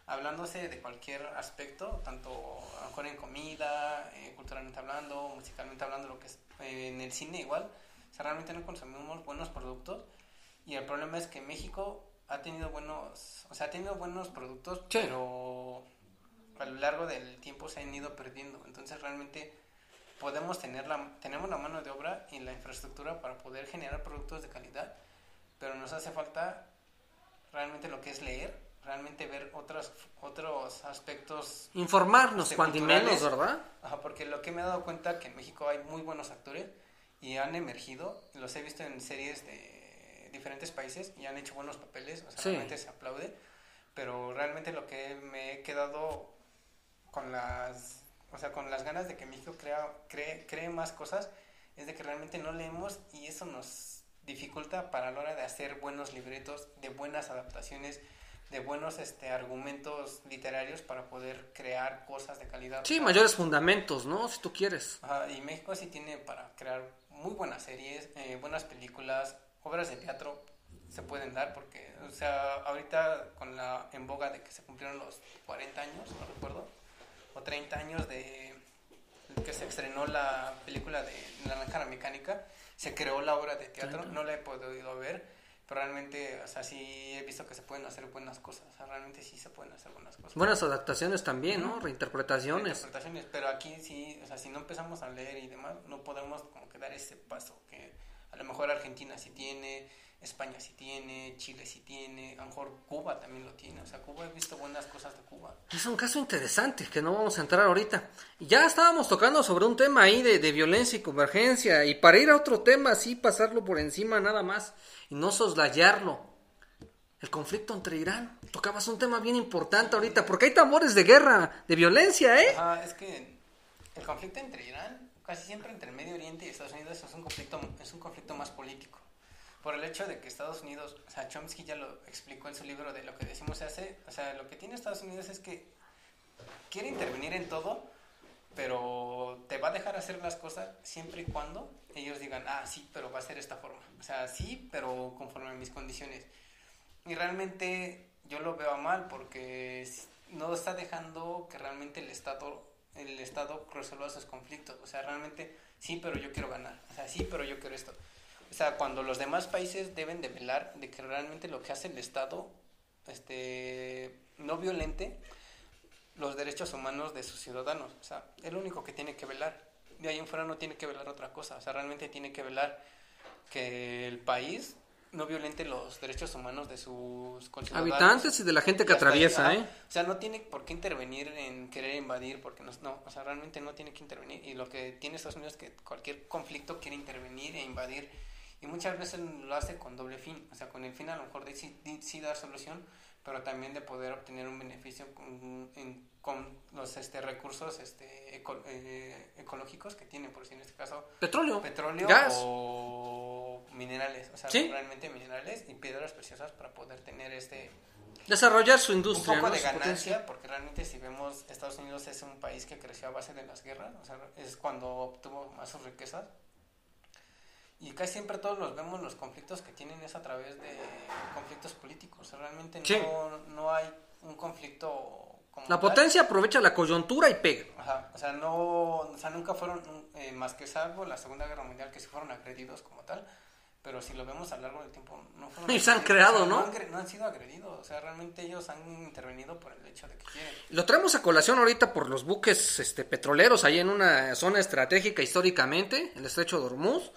hablándose de cualquier aspecto, tanto a lo mejor en comida, eh, culturalmente hablando, musicalmente hablando, lo que es eh, en el cine igual, o sea, realmente no consumimos buenos productos. Y el problema es que México ha tenido buenos, o sea, ha tenido buenos productos, pero a lo largo del tiempo se han ido perdiendo, entonces realmente podemos tener la, tenemos la mano de obra y la infraestructura para poder generar productos de calidad, pero nos hace falta realmente lo que es leer, realmente ver otros, otros aspectos. Informarnos, cuando menos, ¿verdad? Ajá, porque lo que me he dado cuenta que en México hay muy buenos actores y han emergido, los he visto en series de diferentes países y han hecho buenos papeles, o sea, Sí. realmente se aplaude, pero realmente lo que me he quedado con las, o sea, con las ganas de que México crea, cree, cree más cosas es de que realmente no leemos y eso nos dificulta para la hora de hacer buenos libretos, de buenas adaptaciones, de buenos este, argumentos literarios para poder crear cosas de calidad. Sí, mayores fundamentos, ¿no? Si tú quieres. Ajá, y México sí tiene para crear muy buenas series, eh, buenas películas, obras de teatro se pueden dar porque, o sea, ahorita con la en boga de que se cumplieron los 40 años, no recuerdo, o 30 años de que se estrenó la película de La Naranja Mecánica, se creó la obra de teatro, 30. no la he podido ver, pero realmente, o sea, sí he visto que se pueden hacer buenas cosas, o sea, realmente sí se pueden hacer buenas cosas. Buenas adaptaciones también, ¿no? Reinterpretaciones. interpretaciones, pero aquí sí, o sea, si no empezamos a leer y demás, no podemos como que dar ese paso que a lo mejor Argentina sí tiene, España sí tiene, Chile sí tiene, a lo mejor Cuba también lo tiene, o sea, Cuba he visto buenas cosas de Cuba. Es un caso interesante que no vamos a entrar ahorita. Ya estábamos tocando sobre un tema ahí de, de violencia y convergencia. Y para ir a otro tema, así pasarlo por encima nada más y no soslayarlo. El conflicto entre Irán. Tocabas un tema bien importante ahorita, porque hay tambores de guerra, de violencia, ¿eh? Ajá, es que el conflicto entre Irán, casi siempre entre Medio Oriente y Estados Unidos es un conflicto, es un conflicto más político. Por el hecho de que Estados Unidos, o sea, Chomsky ya lo explicó en su libro de lo que decimos se hace, o sea, lo que tiene Estados Unidos es que quiere intervenir en todo, pero te va a dejar hacer las cosas siempre y cuando ellos digan, ah, sí, pero va a ser esta forma. O sea, sí, pero conforme a mis condiciones. Y realmente yo lo veo mal porque no está dejando que realmente el Estado, el Estado resuelva sus conflictos. O sea, realmente sí, pero yo quiero ganar. O sea, sí, pero yo quiero esto. O sea, cuando los demás países deben de velar de que realmente lo que hace el Estado este, no violente los derechos humanos de sus ciudadanos. O sea, es lo único que tiene que velar. De ahí en fuera no tiene que velar otra cosa. O sea, realmente tiene que velar que el país no violente los derechos humanos de sus conciudadanos. Habitantes y de la gente que ahí, atraviesa. ¿eh? O sea, no tiene por qué intervenir en querer invadir, porque no, no, o sea, realmente no tiene que intervenir. Y lo que tiene Estados Unidos es que cualquier conflicto quiere intervenir e invadir. Y muchas veces lo hace con doble fin, o sea, con el fin a lo mejor de sí, de sí dar solución, pero también de poder obtener un beneficio con, en- con los este, recursos este, eco- eh, ecológicos que tiene, por si en este caso Petróleo, petróleo gas. o minerales, o sea, Sí. realmente minerales y piedras preciosas para poder tener este Desarrollar su un industria, poco ¿no? de Su potencia. ganancia, porque realmente si vemos Estados Unidos es un país que creció a base de las guerras, o sea, es cuando obtuvo más sus riquezas. Y casi siempre todos los vemos los conflictos que tienen es a través de conflictos políticos, realmente Sí. no, no hay un conflicto como La tal. potencia aprovecha la coyuntura y pega. Ajá, o sea, no, o sea, nunca fueron, eh, más que salvo la Segunda Guerra Mundial, que sí fueron agredidos como tal, pero si lo vemos a lo largo del tiempo, no fueron Y se han creado, o sea, ¿no? han, no han sido agredidos, o sea, realmente ellos han intervenido por el hecho de que quieren. Lo traemos a colación ahorita por los buques este, petroleros ahí en una zona estratégica históricamente, el estrecho de Hormuz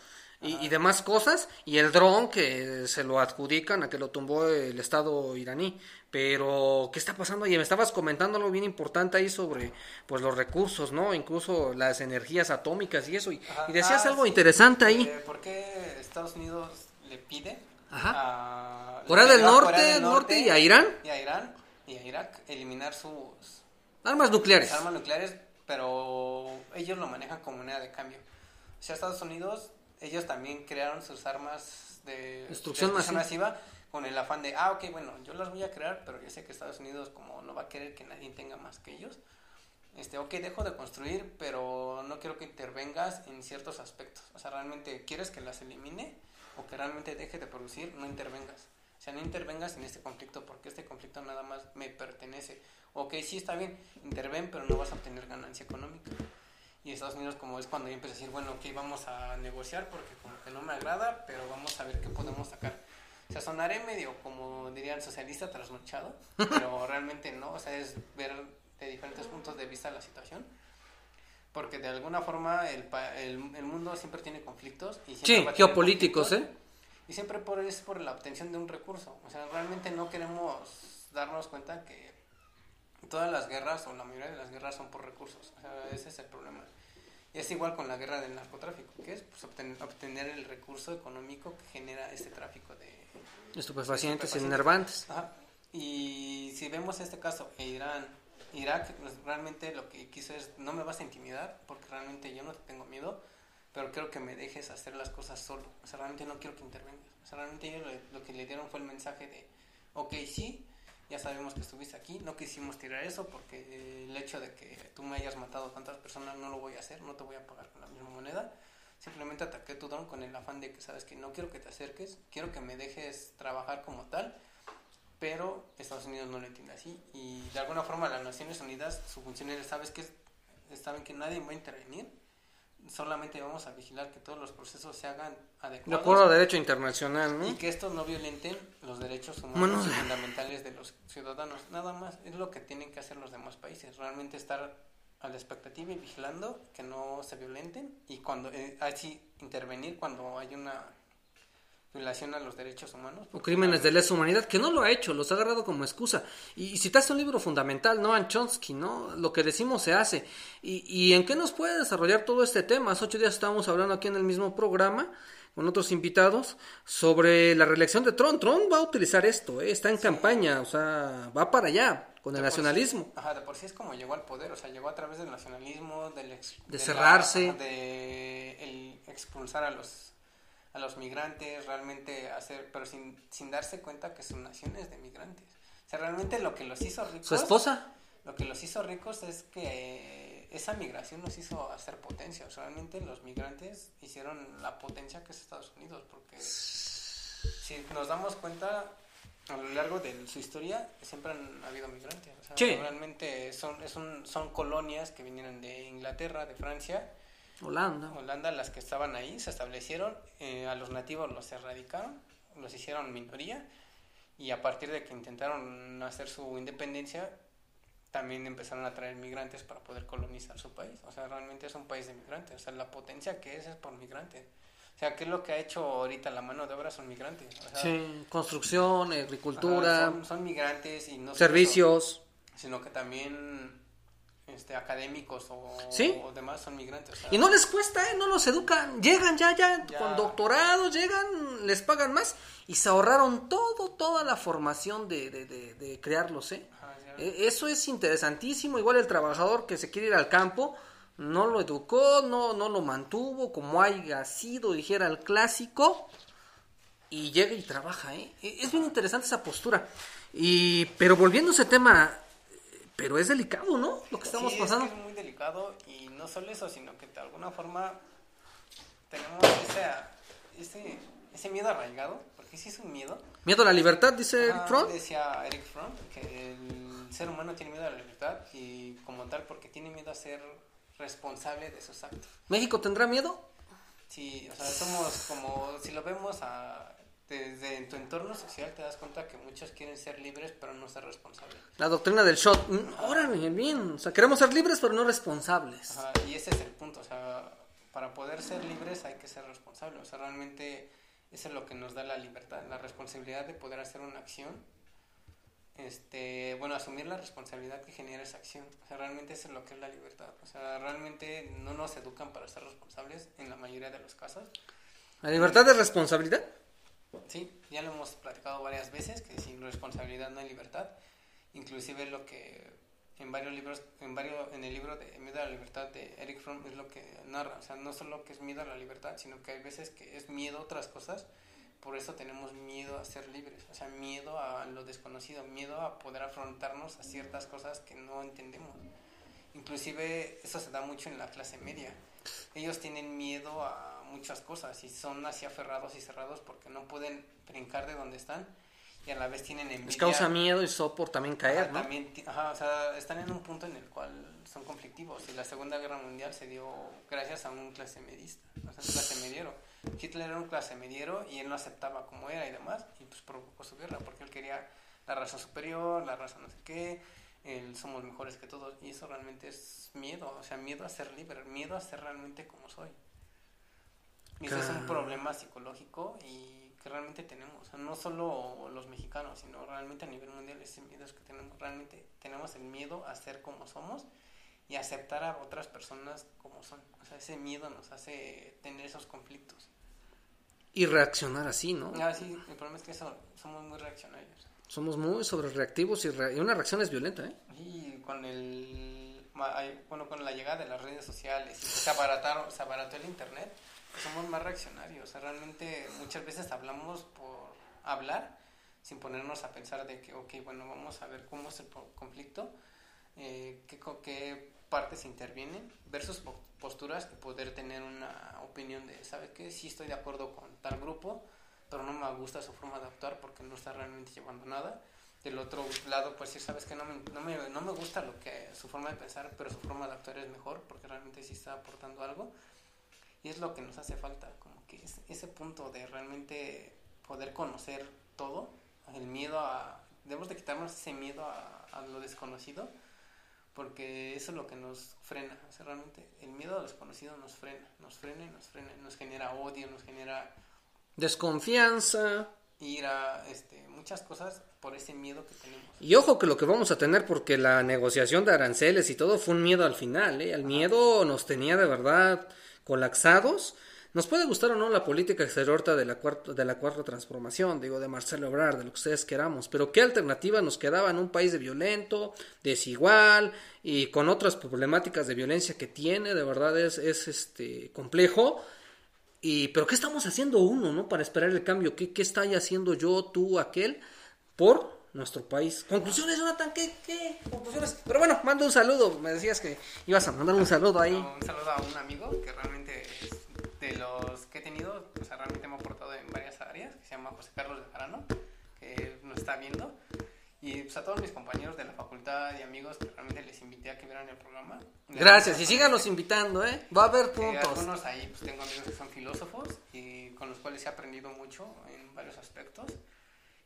y, y demás cosas, y el dron que se lo adjudican a que lo tumbó el Estado iraní. Pero, ¿qué está pasando ahí? Me estabas comentando algo bien importante ahí sobre pues los recursos, ¿no? Incluso las energías atómicas y eso. Y, y decías Ah, algo sí. interesante ahí. Eh, ¿Por qué Estados Unidos le pide Ajá. a del Norte, Corea del Norte y a Irán? y a Irán y a Irak eliminar sus Armas nucleares. armas nucleares, pero ellos lo manejan como moneda de cambio. O sea, Estados Unidos, ellos también crearon sus armas de Destrucción de masiva. con el afán de, ah, ok, bueno, yo las voy a crear, pero yo sé que Estados Unidos como no va a querer que nadie tenga más que ellos. Este, ok, dejo de construir, pero no quiero que intervengas en ciertos aspectos. O sea, realmente quieres que las elimine o que realmente deje de producir, no intervengas. O sea, no intervengas en este conflicto porque este conflicto nada más me pertenece. Ok, sí está bien, interven, pero no vas a obtener ganancia económica. Y Estados Unidos como es cuando ya empieza a decir, bueno, ok, vamos a negociar porque como que no me agrada, pero vamos a ver qué podemos sacar. O sea, sonaré medio como dirían socialista trasnochado, pero realmente no, o sea, es ver de diferentes puntos de vista la situación. Porque de alguna forma el, el, el mundo siempre tiene conflictos. Y siempre Sí, va a tener geopolíticos, ¿eh? Y siempre por, es por la obtención de un recurso. O sea, realmente no queremos darnos cuenta que todas las guerras o la mayoría de las guerras son por recursos. O sea, ese es el problema. Y es igual con la guerra del narcotráfico, que es pues, obten- obtener el recurso económico que genera este tráfico de, Estupefacientes enervantes. Y si vemos este caso, e Irán, Irak pues, realmente lo que quiso es, no me vas a intimidar, porque realmente yo no te tengo miedo, pero quiero que me dejes hacer las cosas solo. O sea, realmente no quiero que intervengas. O sea, realmente ellos lo, lo que le dieron fue el mensaje de, ok, sí, ya sabemos que estuviste aquí, no quisimos tirar eso porque el hecho de que tú me hayas matado a tantas personas no lo voy a hacer, no te voy a pagar con la misma moneda. Simplemente ataqué tu don con el afán de que sabes que no quiero que te acerques, quiero que me dejes trabajar como tal, pero Estados Unidos no lo entiende así y de alguna forma las Naciones Unidas, su función es, sabes que saben que nadie va a intervenir, solamente vamos a vigilar que todos los procesos se hagan De adecuados acuerdo a derecho internacional, ¿no? y que estos no violenten los derechos humanos Bueno, y fundamentales de los ciudadanos. Nada más es lo que tienen que hacer los demás países, realmente estar a la expectativa y vigilando que no se violenten y cuando eh, así intervenir cuando hay una violación a los derechos humanos. O crímenes de lesa humanidad, que no lo ha hecho, los ha agarrado como excusa. Y, y citaste un libro fundamental, Noam Chomsky, ¿no? Lo que decimos se hace. Y, ¿Y en qué nos puede desarrollar todo este tema? Hace ocho días estábamos hablando aquí en el mismo programa con otros invitados sobre la reelección de Trump. Trump va a utilizar esto, ¿eh? está en campaña, o sea, va para allá con el De por sí- nacionalismo. ajá, de por sí es como llegó al poder, o sea, llegó a través del nacionalismo, del ex- De cerrarse. de el expulsar a los a los migrantes, realmente hacer, pero sin, sin darse cuenta que su nación es de migrantes. O sea, realmente lo que los hizo ricos, Su esposa, lo que los hizo ricos es que esa migración los hizo hacer potencia. O sea, realmente los migrantes hicieron la potencia que es Estados Unidos, porque si nos damos cuenta a lo largo de su historia siempre han habido migrantes. O sea, Sí. realmente son, es un- son colonias que vinieron de Inglaterra, de Francia, Holanda. Holanda, las que estaban ahí, se establecieron, eh, a los nativos los erradicaron, los hicieron minoría, y a partir de que intentaron hacer su independencia, también empezaron a traer migrantes para poder colonizar su país. O sea, realmente es un país de migrantes. O sea, la potencia que es es por migrantes. O sea, ¿qué es lo que ha hecho ahorita la mano de obra? Son migrantes. O sea, Sí, construcción, ajá, agricultura, son, son migrantes y no servicios. sino que también este, académicos o, Sí. o demás son migrantes. Y no les cuesta, ¿eh? No los educan. Llegan ya, ya, Ya. con doctorados, llegan, les pagan más y se ahorraron todo, toda la formación de, de, de, de crearlos, ¿eh? ajá. E- Eso es interesantísimo. Igual el trabajador que se quiere ir al campo, no lo educó, no, no lo mantuvo, como haya sido, dijera el clásico, y llega y trabaja, ¿eh? E- Es bien interesante esa postura. Y, pero volviendo a ese tema, pero es delicado, ¿no? Lo que estamos Sí, pasando. Es, que es muy delicado y no solo eso, sino que de alguna forma tenemos esa- ese, ese miedo arraigado, porque sí es un miedo. Miedo a la libertad, dice Eric Fromm. Decía Eric Fromm que el ser humano tiene miedo a la libertad y como tal porque tiene miedo a ser responsable de sus actos. ¿México tendrá miedo? Sí, o sea, somos como, si lo vemos a- desde en tu entorno social, te das cuenta que muchos quieren ser libres pero no ser responsables. La doctrina del shot. Mm, Órale, bien. O sea, queremos ser libres, pero no responsables. Ajá, y ese es el punto, o sea, para poder ser libres hay que ser responsables, o sea, realmente eso es lo que nos da la libertad, la responsabilidad de poder hacer una acción, este, bueno, asumir la responsabilidad que genera esa acción, o sea, realmente eso es lo que es la libertad, o sea, realmente no nos educan para ser responsables en la mayoría de los casos, ¿La libertad es responsabilidad? Sí, ya lo hemos platicado varias veces, que sin responsabilidad no hay libertad. Inclusive lo que en varios libros, en varios, en el libro de Miedo a la Libertad de Eric Fromm es lo que narra. O sea, no solo que es miedo a la libertad, sino que hay veces que es miedo a otras cosas. Por eso tenemos miedo a ser libres. O sea, miedo a lo desconocido, miedo a poder afrontarnos a ciertas cosas que no entendemos. Inclusive eso se da mucho en la clase media. Ellos tienen miedo a muchas cosas y son así aferrados y cerrados porque no pueden brincar de donde están y a la vez tienen envidia. Les causa miedo y sopor también caer, Ajá, ¿no? también ajá, o sea, están en un punto en el cual son conflictivos y la Segunda Guerra Mundial se dio gracias a un clase medista, o sea, un clase mediero. Hitler era un clase mediero y él no aceptaba como era y demás y pues provocó su guerra porque él quería la raza superior, la raza no sé qué, el somos mejores que todos y eso realmente es miedo, o sea, miedo a ser libre, miedo a ser realmente como soy. Y ese es un problema psicológico y que realmente tenemos, no solo los mexicanos, sino realmente a nivel mundial ese miedo es que tenemos, realmente tenemos el miedo a ser como somos y aceptar a otras personas como son. O sea, ese miedo nos hace tener esos conflictos. Y reaccionar así, ¿no? Ah, sí, el problema es que somos muy reaccionarios. Somos muy sobrereactivos y, y una reacción es violenta, ¿eh? Y con el bueno, con la llegada de las redes sociales se, abarataron, se abarató el internet, somos más reaccionarios. O sea, realmente muchas veces hablamos por hablar sin ponernos a pensar de que, ok, bueno, vamos a ver cómo es el conflicto, eh, qué, qué partes intervienen, versus posturas que poder tener una opinión de, ¿sabes qué? Sí estoy de acuerdo con tal grupo, pero no me gusta su forma de actuar porque no está realmente llevando nada. Del otro lado, pues sí, sabes que no me, no me, no me gusta lo que su forma de pensar, pero su forma de actuar es mejor porque realmente sí está aportando algo. Y es lo que nos hace falta, como que ese punto de realmente poder conocer todo, el miedo a... Debemos de quitarnos ese miedo a, a lo desconocido porque eso es lo que nos frena, o sea, realmente el miedo a lo desconocido nos frena, nos frena y nos frena, nos genera odio, nos genera desconfianza, ira, este, muchas cosas por ese miedo que tenemos. Y ojo que lo que vamos a tener porque la negociación de aranceles y todo fue un miedo al final, ¿eh? el miedo nos tenía de verdad colapsados nos puede gustar o no la política exterior de la, cuarta, de la cuarta transformación, digo, de Marcelo Ebrard, de lo que ustedes queramos, pero ¿qué alternativa nos quedaba en un país de violento, desigual y con otras problemáticas de violencia que tiene? De verdad es, es este, complejo. Y, pero ¿qué estamos haciendo uno, no? Para esperar el cambio. ¿Qué, qué está haciendo yo, tú, aquel, por nuestro país? Conclusiones, Jonathan, ¿qué, qué? Conclusiones. Pero bueno, mando un saludo. Me decías que ibas a mandar un saludo ahí. un saludo a un amigo que realmente es de los que he tenido, o sea, realmente me ha aportado en varias áreas, que se llama José Carlos de Jarano, que nos está viendo. Y pues a todos mis compañeros de la facultad y amigos que realmente les invité a que vieran el programa. Gracias, y síganos invitando, ¿eh? Va a haber puntos. algunos ahí, pues tengo amigos que son filósofos y con los cuales he aprendido mucho en varios aspectos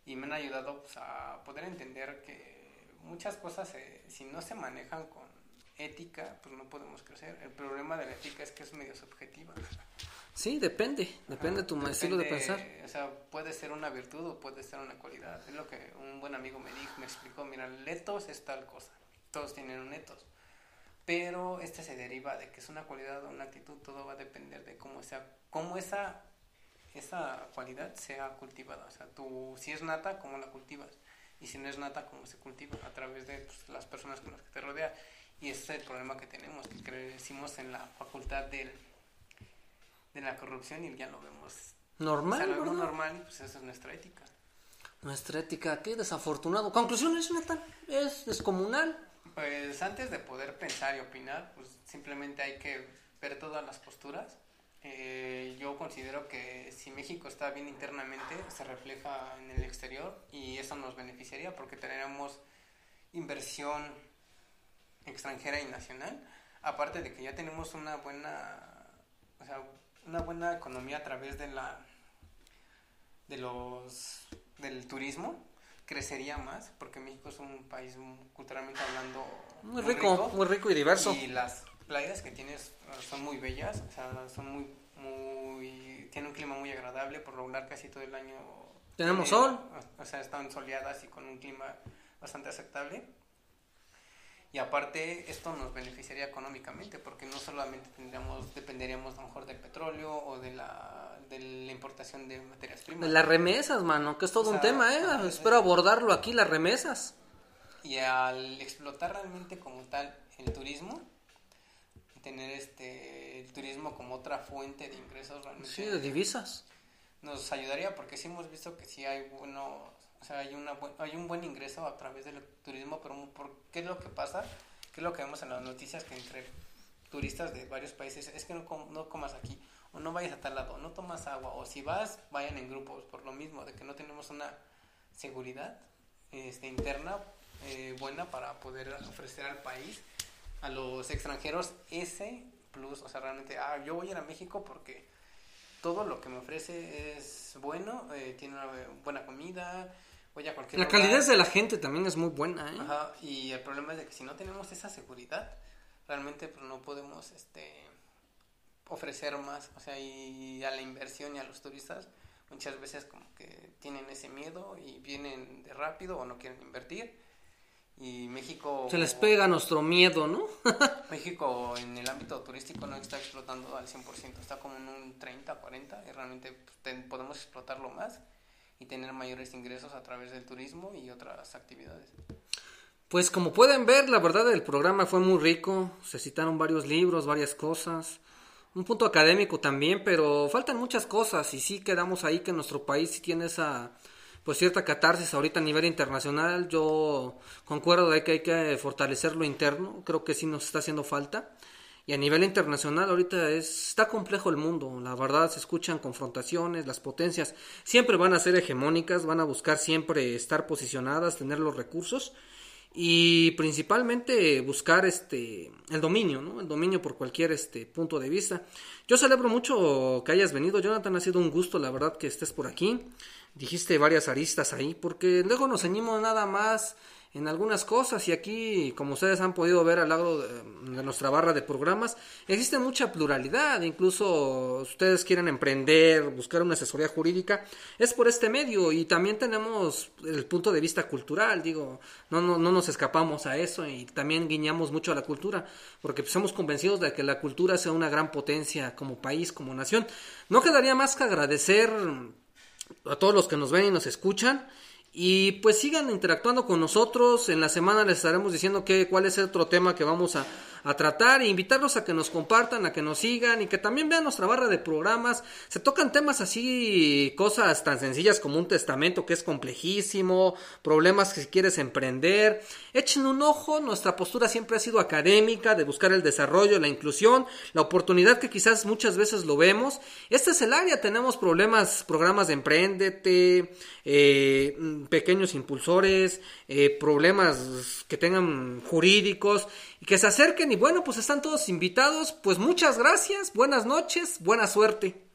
y me han ayudado pues, a poder entender que muchas cosas, eh, si no se manejan con ética, pues no podemos crecer. El problema de la ética es que es medio subjetiva. Sí, depende, depende de tu estilo de pensar. O sea, puede ser una virtud o puede ser una cualidad. Es lo que un buen amigo me dijo, me explicó, mira, el etos es tal cosa, todos tienen un etos. Pero este se deriva de que es una cualidad o una actitud, todo va a depender de cómo sea, cómo esa, esa cualidad sea cultivada. O sea, tú, si es nata, cómo la cultivas. Y si no es nata, cómo se cultiva a través de pues, las personas con las que te rodeas. Y ese es el problema que tenemos, que crecimos en la facultad del de la corrupción y ya lo vemos normal. O normal y pues esa es nuestra ética. Nuestra ética, qué desafortunado. Conclusiones, Nathan, es descomunal. Pues antes de poder pensar y opinar, pues simplemente hay que ver todas las posturas. Eh, yo considero que si México está bien internamente, se refleja en el exterior y eso nos beneficiaría porque tendríamos inversión extranjera y nacional. Aparte de que ya tenemos una buena, o sea, una buena economía a través de la de los del turismo crecería más porque México es un país culturalmente hablando muy, rico, muy rico y diverso y las playas que tienes uh, son muy bellas o sea son muy muy tiene un clima muy agradable por regular casi todo el año tenemos sol o sea están soleadas y con un clima bastante aceptable y aparte esto nos beneficiaría económicamente porque no solamente tendríamos dependeríamos a lo mejor del petróleo o de la, de la importación de materias primas. De las remesas, mano, que es todo un tema, ¿eh? Espero abordarlo aquí, las remesas. Y al explotar realmente como tal el turismo, tener este el turismo como otra fuente de ingresos realmente. Sí, de divisas. Nos ayudaría porque sí hemos visto que sí hay buenos o sea, hay, una hay un buen ingreso a través del turismo, pero ¿por ¿qué es lo que pasa? ¿Qué es lo que vemos en las noticias? Que entre turistas de varios países es que no, no comas aquí, o no vayas a tal lado, o no tomas agua, o si vas, vayan en grupos, por lo mismo, de que no tenemos una seguridad este, interna eh, buena para poder ofrecer al país, a los extranjeros, ese plus, o sea, realmente, ah, yo voy a ir a México porque todo lo que me ofrece es bueno, eh, tiene una buena comida, voy a cualquier La lugar. calidad de la gente también es muy buena, ¿eh? Ajá, y el problema es de que si no tenemos esa seguridad, realmente pues no podemos este ofrecer más, o sea, y a la inversión y a los turistas muchas veces como que tienen ese miedo y vienen de rápido o no quieren invertir. Y México Se les pega nuestro miedo, ¿no? México en el ámbito turístico no está explotando al 100%, está como en un 30, 40 y realmente pues, podemos explotarlo más y tener mayores ingresos a través del turismo y otras actividades. Pues como pueden ver, la verdad el programa fue muy rico, se citaron varios libros, varias cosas, un punto académico también, pero faltan muchas cosas y sí quedamos ahí que nuestro país sí tiene esa pues cierta catarsis ahorita a nivel internacional, yo concuerdo de que hay que fortalecer lo interno, creo que sí nos está haciendo falta. Y a nivel internacional ahorita es, está complejo el mundo, la verdad se escuchan confrontaciones, las potencias siempre van a ser hegemónicas, van a buscar siempre estar posicionadas, tener los recursos y principalmente buscar este el dominio, ¿no? El dominio por cualquier este punto de vista. Yo celebro mucho que hayas venido, Jonathan, ha sido un gusto, la verdad, que estés por aquí. Dijiste varias aristas ahí, porque luego nos ceñimos nada más en algunas cosas y aquí, como ustedes han podido ver al lado de, de nuestra barra de programas, existe mucha pluralidad, incluso ustedes quieren emprender, buscar una asesoría jurídica, es por este medio y también tenemos el punto de vista cultural, digo, no, no, no nos escapamos a eso y también guiñamos mucho a la cultura, porque pues, somos convencidos de que la cultura sea una gran potencia como país, como nación. No quedaría más que agradecer a todos los que nos ven y nos escuchan. Y pues sigan interactuando con nosotros. En la semana les estaremos diciendo que, cuál es el otro tema que vamos a, a tratar. E invitarlos a que nos compartan, a que nos sigan y que también vean nuestra barra de programas. Se tocan temas así, cosas tan sencillas como un testamento que es complejísimo, problemas que si quieres emprender. Echen un ojo. Nuestra postura siempre ha sido académica, de buscar el desarrollo, la inclusión, la oportunidad que quizás muchas veces lo vemos. Este es el área. Tenemos problemas, programas de emprendete, eh, pequeños impulsores, eh, problemas que tengan jurídicos y que se acerquen y bueno, pues están todos invitados. Pues muchas gracias, buenas noches, buena suerte.